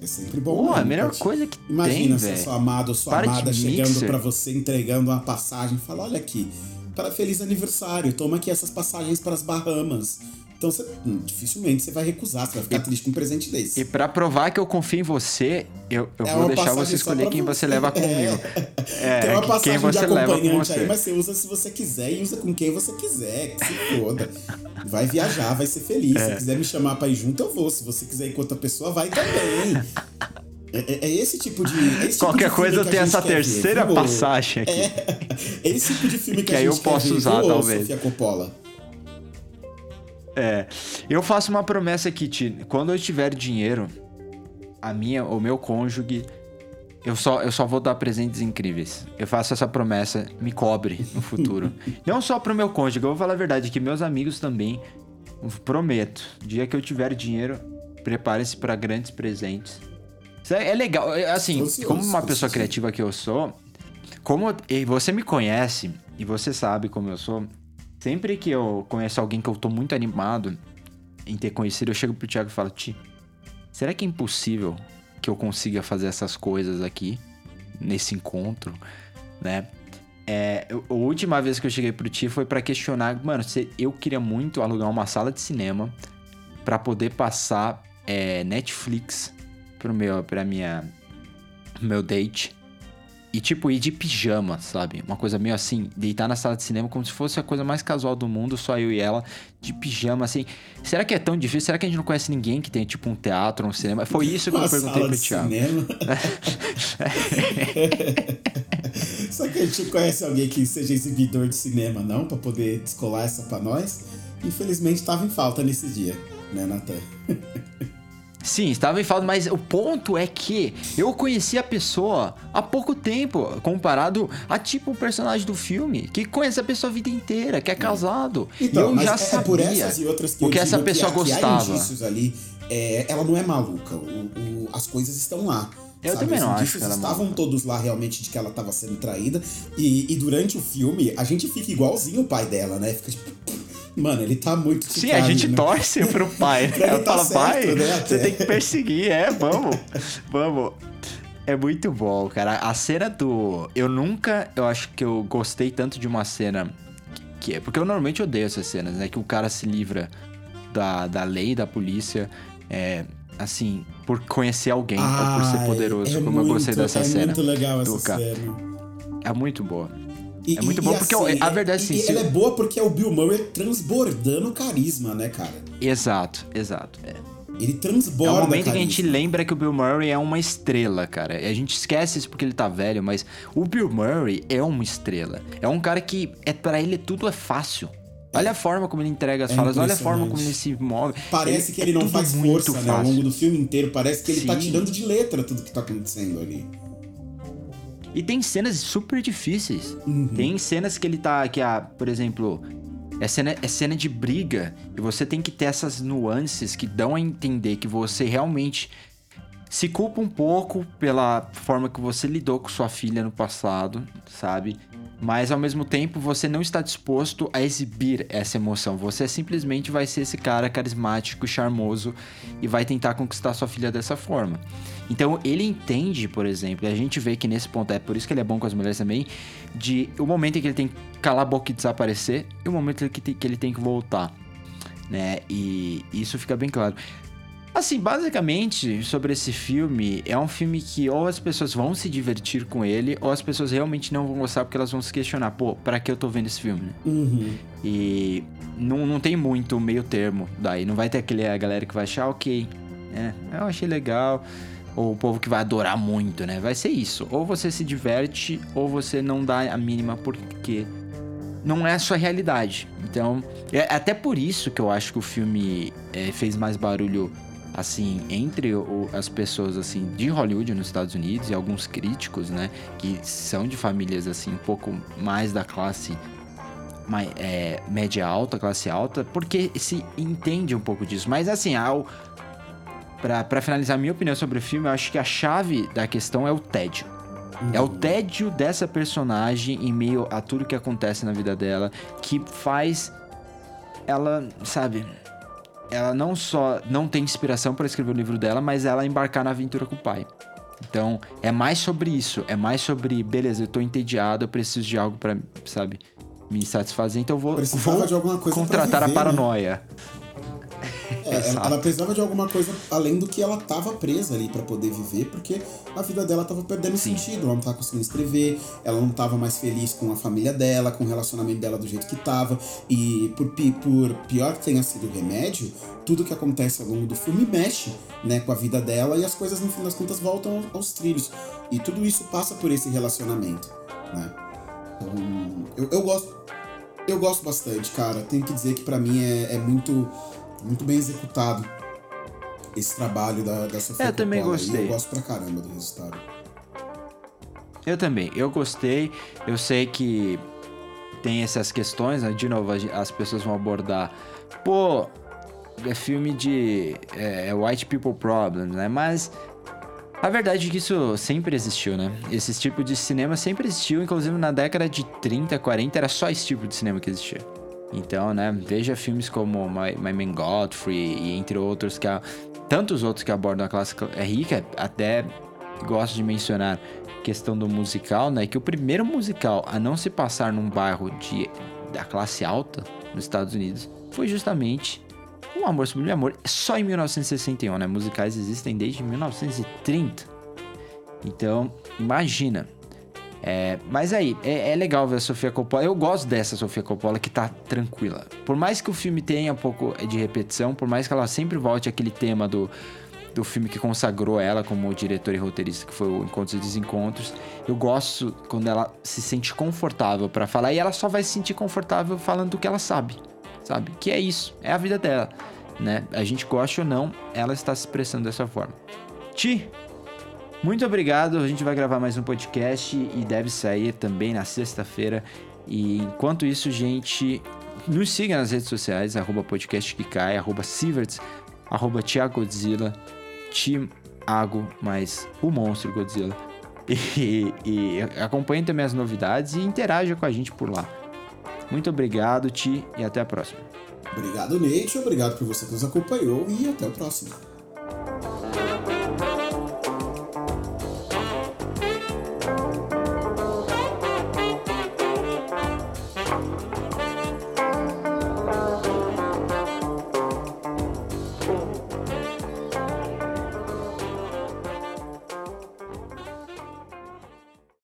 Speaker 8: É sempre bom.
Speaker 7: Pô, a
Speaker 8: mesmo,
Speaker 7: melhor coisa que
Speaker 8: Imagina
Speaker 7: tem,
Speaker 8: se
Speaker 7: velho.
Speaker 8: seu amado ou sua
Speaker 7: Para
Speaker 8: amada chegando pra você, entregando uma passagem, fala, olha aqui, para feliz aniversário, toma aqui essas passagens para as Bahamas. Então você, hum, dificilmente você vai recusar, você vai ficar triste com um presente desse.
Speaker 7: E pra provar que eu confio em você, eu, eu
Speaker 8: É
Speaker 7: vou deixar você escolher quem
Speaker 8: você.
Speaker 7: você leva comigo. É,
Speaker 8: Tem uma passagem
Speaker 7: quem você
Speaker 8: de
Speaker 7: leva com
Speaker 8: acompanhante
Speaker 7: você.
Speaker 8: aí, mas você usa se você quiser e usa com quem você quiser, que se foda. Vai viajar, vai ser feliz.
Speaker 7: É.
Speaker 8: Se quiser me chamar pra ir junto, eu vou. Se você quiser ir com outra pessoa, vai também. É, é- é esse tipo de. é esse tipo
Speaker 7: Qualquer
Speaker 8: de
Speaker 7: coisa eu tenho essa
Speaker 8: ver,
Speaker 7: terceira
Speaker 8: viu?
Speaker 7: passagem aqui.
Speaker 8: É, é esse tipo de filme que,
Speaker 7: Que
Speaker 8: a
Speaker 7: aí
Speaker 8: gente
Speaker 7: eu
Speaker 8: quer
Speaker 7: posso
Speaker 8: ver,
Speaker 7: usar,
Speaker 8: viu,
Speaker 7: talvez.
Speaker 8: Sofia Coppola.
Speaker 7: É. Eu faço uma promessa aqui, Ti. Quando eu tiver dinheiro, a minha, o meu cônjuge, eu só, eu só vou dar presentes incríveis. Eu faço essa promessa, me cobre no futuro. Não só pro meu cônjuge, eu vou falar a verdade, que meus amigos também. Prometo. Dia que eu tiver dinheiro, prepare-se para grandes presentes. Isso é é legal. É, Assim, como uma pessoa criativa que eu sou, como e você me conhece e você sabe como eu sou, sempre que eu conheço alguém que eu tô muito animado em ter conhecido, eu chego pro Thiago e falo: Ti, será que é impossível que eu consiga fazer essas coisas aqui nesse encontro, né? É, a última vez que eu cheguei pro Ti foi pra questionar, mano, eu queria muito alugar uma sala de cinema pra poder passar é, Netflix pro meu, pra minha, meu date. E tipo, ir de pijama, sabe? Uma coisa meio assim, deitar na sala de cinema como se fosse a coisa mais casual do mundo, só eu e ela, de pijama, assim. Será que é tão difícil? Será que a gente não conhece ninguém que tem, tipo, um teatro, um cinema? Foi isso que eu
Speaker 8: Uma
Speaker 7: perguntei
Speaker 8: sala
Speaker 7: pro Thiago.
Speaker 8: cinema. Só que a gente conhece alguém que seja exibidor de cinema, não? Pra poder descolar essa pra nós. Infelizmente tava em falta nesse dia, né, Natan?
Speaker 7: Sim, estava em falta, mas o ponto é que eu conheci a pessoa há pouco tempo, comparado a tipo o personagem do filme, que conhece a pessoa a vida inteira, que é casado.
Speaker 8: Então,
Speaker 7: e eu já
Speaker 8: é,
Speaker 7: sabia
Speaker 8: por essas e outras que
Speaker 7: o que essa pessoa
Speaker 8: que, há- que há
Speaker 7: gostava.
Speaker 8: indícios ali, é, ela não é maluca. O- o- as coisas estão lá.
Speaker 7: Eu
Speaker 8: sabe?
Speaker 7: também não acho que ela é
Speaker 8: estavam
Speaker 7: maluca.
Speaker 8: todos lá realmente de que ela estava sendo traída. E, e durante o filme, a gente fica igualzinho o pai dela, né? Fica tipo, mano, ele tá muito
Speaker 7: Sim, a gente
Speaker 8: traindo.
Speaker 7: torce pro pai. Ela
Speaker 8: tá
Speaker 7: fala,
Speaker 8: certo,
Speaker 7: pai,
Speaker 8: né,
Speaker 7: você
Speaker 8: até."
Speaker 7: tem que perseguir, é, vamos, vamos. É muito bom, cara. A cena do. Eu nunca, eu acho que eu gostei tanto de uma cena que é. Porque eu normalmente odeio essas cenas, né? Que o cara se livra da, da lei, da polícia. É. Assim, por conhecer alguém ou por ser
Speaker 8: Ai,
Speaker 7: poderoso,
Speaker 8: é
Speaker 7: como eu gostei
Speaker 8: muito-
Speaker 7: dessa
Speaker 8: é
Speaker 7: cena.
Speaker 8: muito legal essa cena.
Speaker 7: É muito boa.
Speaker 8: E-
Speaker 7: É muito
Speaker 8: e-
Speaker 7: bom
Speaker 8: e
Speaker 7: porque
Speaker 8: assim,
Speaker 7: a verdade,
Speaker 8: e-
Speaker 7: assim,
Speaker 8: e ela é boa porque é o Bill Murray transbordando carisma, né, cara?
Speaker 7: Exato, exato. É.
Speaker 8: Ele
Speaker 7: É
Speaker 8: transborda
Speaker 7: o momento que a
Speaker 8: carisma.
Speaker 7: gente lembra que o Bill Murray é uma estrela, cara. A gente esquece isso porque ele tá velho, mas o Bill Murray é uma estrela. É um cara que é para ele tudo é fácil. Olha a forma como ele entrega as
Speaker 8: É
Speaker 7: falas, olha a forma como ele se move.
Speaker 8: Parece que ele
Speaker 7: é
Speaker 8: não faz força, né? Ao longo do filme inteiro, parece que ele tá
Speaker 7: Sim.
Speaker 8: tirando de letra tudo que tá acontecendo ali.
Speaker 7: E tem cenas super difíceis.
Speaker 8: Uhum.
Speaker 7: Tem cenas que ele tá. Que a, por exemplo, é cena, é cena de briga. E você tem que ter essas nuances que dão a entender que você realmente se culpa um pouco pela forma que você lidou com sua filha no passado, sabe? Mas ao mesmo tempo você não está disposto a exibir essa emoção. Você simplesmente vai ser esse cara carismático, charmoso e vai tentar conquistar sua filha dessa forma. Então ele entende, por exemplo, e a gente vê que nesse ponto é por isso que ele é bom com as mulheres também, de o momento em que ele tem que calar a boca e desaparecer e o momento que, que ele tem que voltar, né? E isso fica bem claro. Assim, basicamente, sobre esse filme, é um filme que ou as pessoas vão se divertir com ele, ou as pessoas realmente não vão gostar porque elas vão se questionar, pô, pra que eu tô vendo esse filme? né?
Speaker 8: Uhum.
Speaker 7: E não, não tem muito meio termo daí. Não vai ter aquele a galera que vai achar, ok, é, eu achei legal. Ou o povo que vai adorar muito, né? Vai ser isso. Ou você se diverte, ou você não dá a mínima porque não é a sua realidade. Então, é até por isso que eu acho que o filme é, fez mais barulho, assim, entre o- as pessoas, assim, de Hollywood nos Estados Unidos e alguns críticos, né? Que são de famílias, assim, um pouco mais da classe mai- é, média alta, classe alta, porque se entende um pouco disso. Mas, assim, ao... Pra, pra finalizar minha opinião sobre o filme, eu acho que a chave da questão é o tédio. É o tédio dessa personagem em meio a tudo que acontece na vida dela que faz ela, sabe, ela não só não tem inspiração para escrever o livro dela, mas ela embarcar na aventura com o pai. Então, é mais sobre isso, é mais sobre, beleza, eu tô entediado, eu preciso de algo pra, sabe, me satisfazer, então eu vou, vou contratar a
Speaker 8: viver, né? É, ela, ela precisava de alguma coisa além do que ela tava presa ali pra poder viver, porque a vida dela tava perdendo
Speaker 7: Sim.
Speaker 8: sentido. Ela não tava conseguindo escrever, ela não tava mais feliz com a família dela, com o relacionamento dela do jeito que tava. E por, por pior que tenha sido o remédio, tudo que acontece ao longo do filme mexe né, com a vida dela e as coisas no fim das contas voltam aos, trilhos. E tudo isso passa por esse relacionamento, né? Então, eu, eu gosto. Eu gosto bastante, cara. Tenho que dizer que pra mim é, é muito, muito bem executado esse trabalho da, da Sofia
Speaker 7: É, eu também
Speaker 8: Coppola. E
Speaker 7: gostei.
Speaker 8: eu gosto pra caramba do resultado.
Speaker 7: Eu também, eu gostei. Eu sei que tem essas questões, né? de novo, as pessoas vão abordar. Pô, é filme de. É, é white people problems, né? Mas A verdade é que isso sempre existiu, né? Esse tipo de cinema sempre existiu, inclusive na década de 30, 40 era só esse tipo de cinema que existia. Então, né, veja filmes como My, My Man Godfrey e entre outros que há tantos outros que abordam a classe é rica, até gosto de mencionar questão do musical, né, que o primeiro musical a não se passar num bairro de da classe alta nos Estados Unidos foi justamente Um Amor Sublime Amor, só em 1961, né? Musicais existem desde 1930. Então, imagina. É, mas aí, é, é, legal ver a Sofia Coppola. Eu gosto dessa Sofia Coppola que tá tranquila. Por mais que o filme tenha um pouco de repetição, por mais que ela sempre volte aquele tema do, do filme que consagrou ela como diretora e roteirista, que foi o Encontros e Desencontros, eu gosto quando ela se sente confortável para falar e ela só vai se sentir confortável falando do que ela sabe, sabe? Que é isso, é a vida dela, né? A gente gosta ou não, ela está se expressando dessa forma. Ti, muito obrigado. A gente vai gravar mais um podcast e deve sair também na sexta-feira. E enquanto isso, gente, nos siga nas redes sociais, arroba podcast que cai, arroba Sieverts, arroba Thiago Godzilla, Thiago, mais o monstro Godzilla. E, e acompanhe também as novidades e interaja com a gente por lá. Muito obrigado, Ti, e até a próxima.
Speaker 8: Obrigado, Nate. Obrigado por você que nos acompanhou e até o próximo.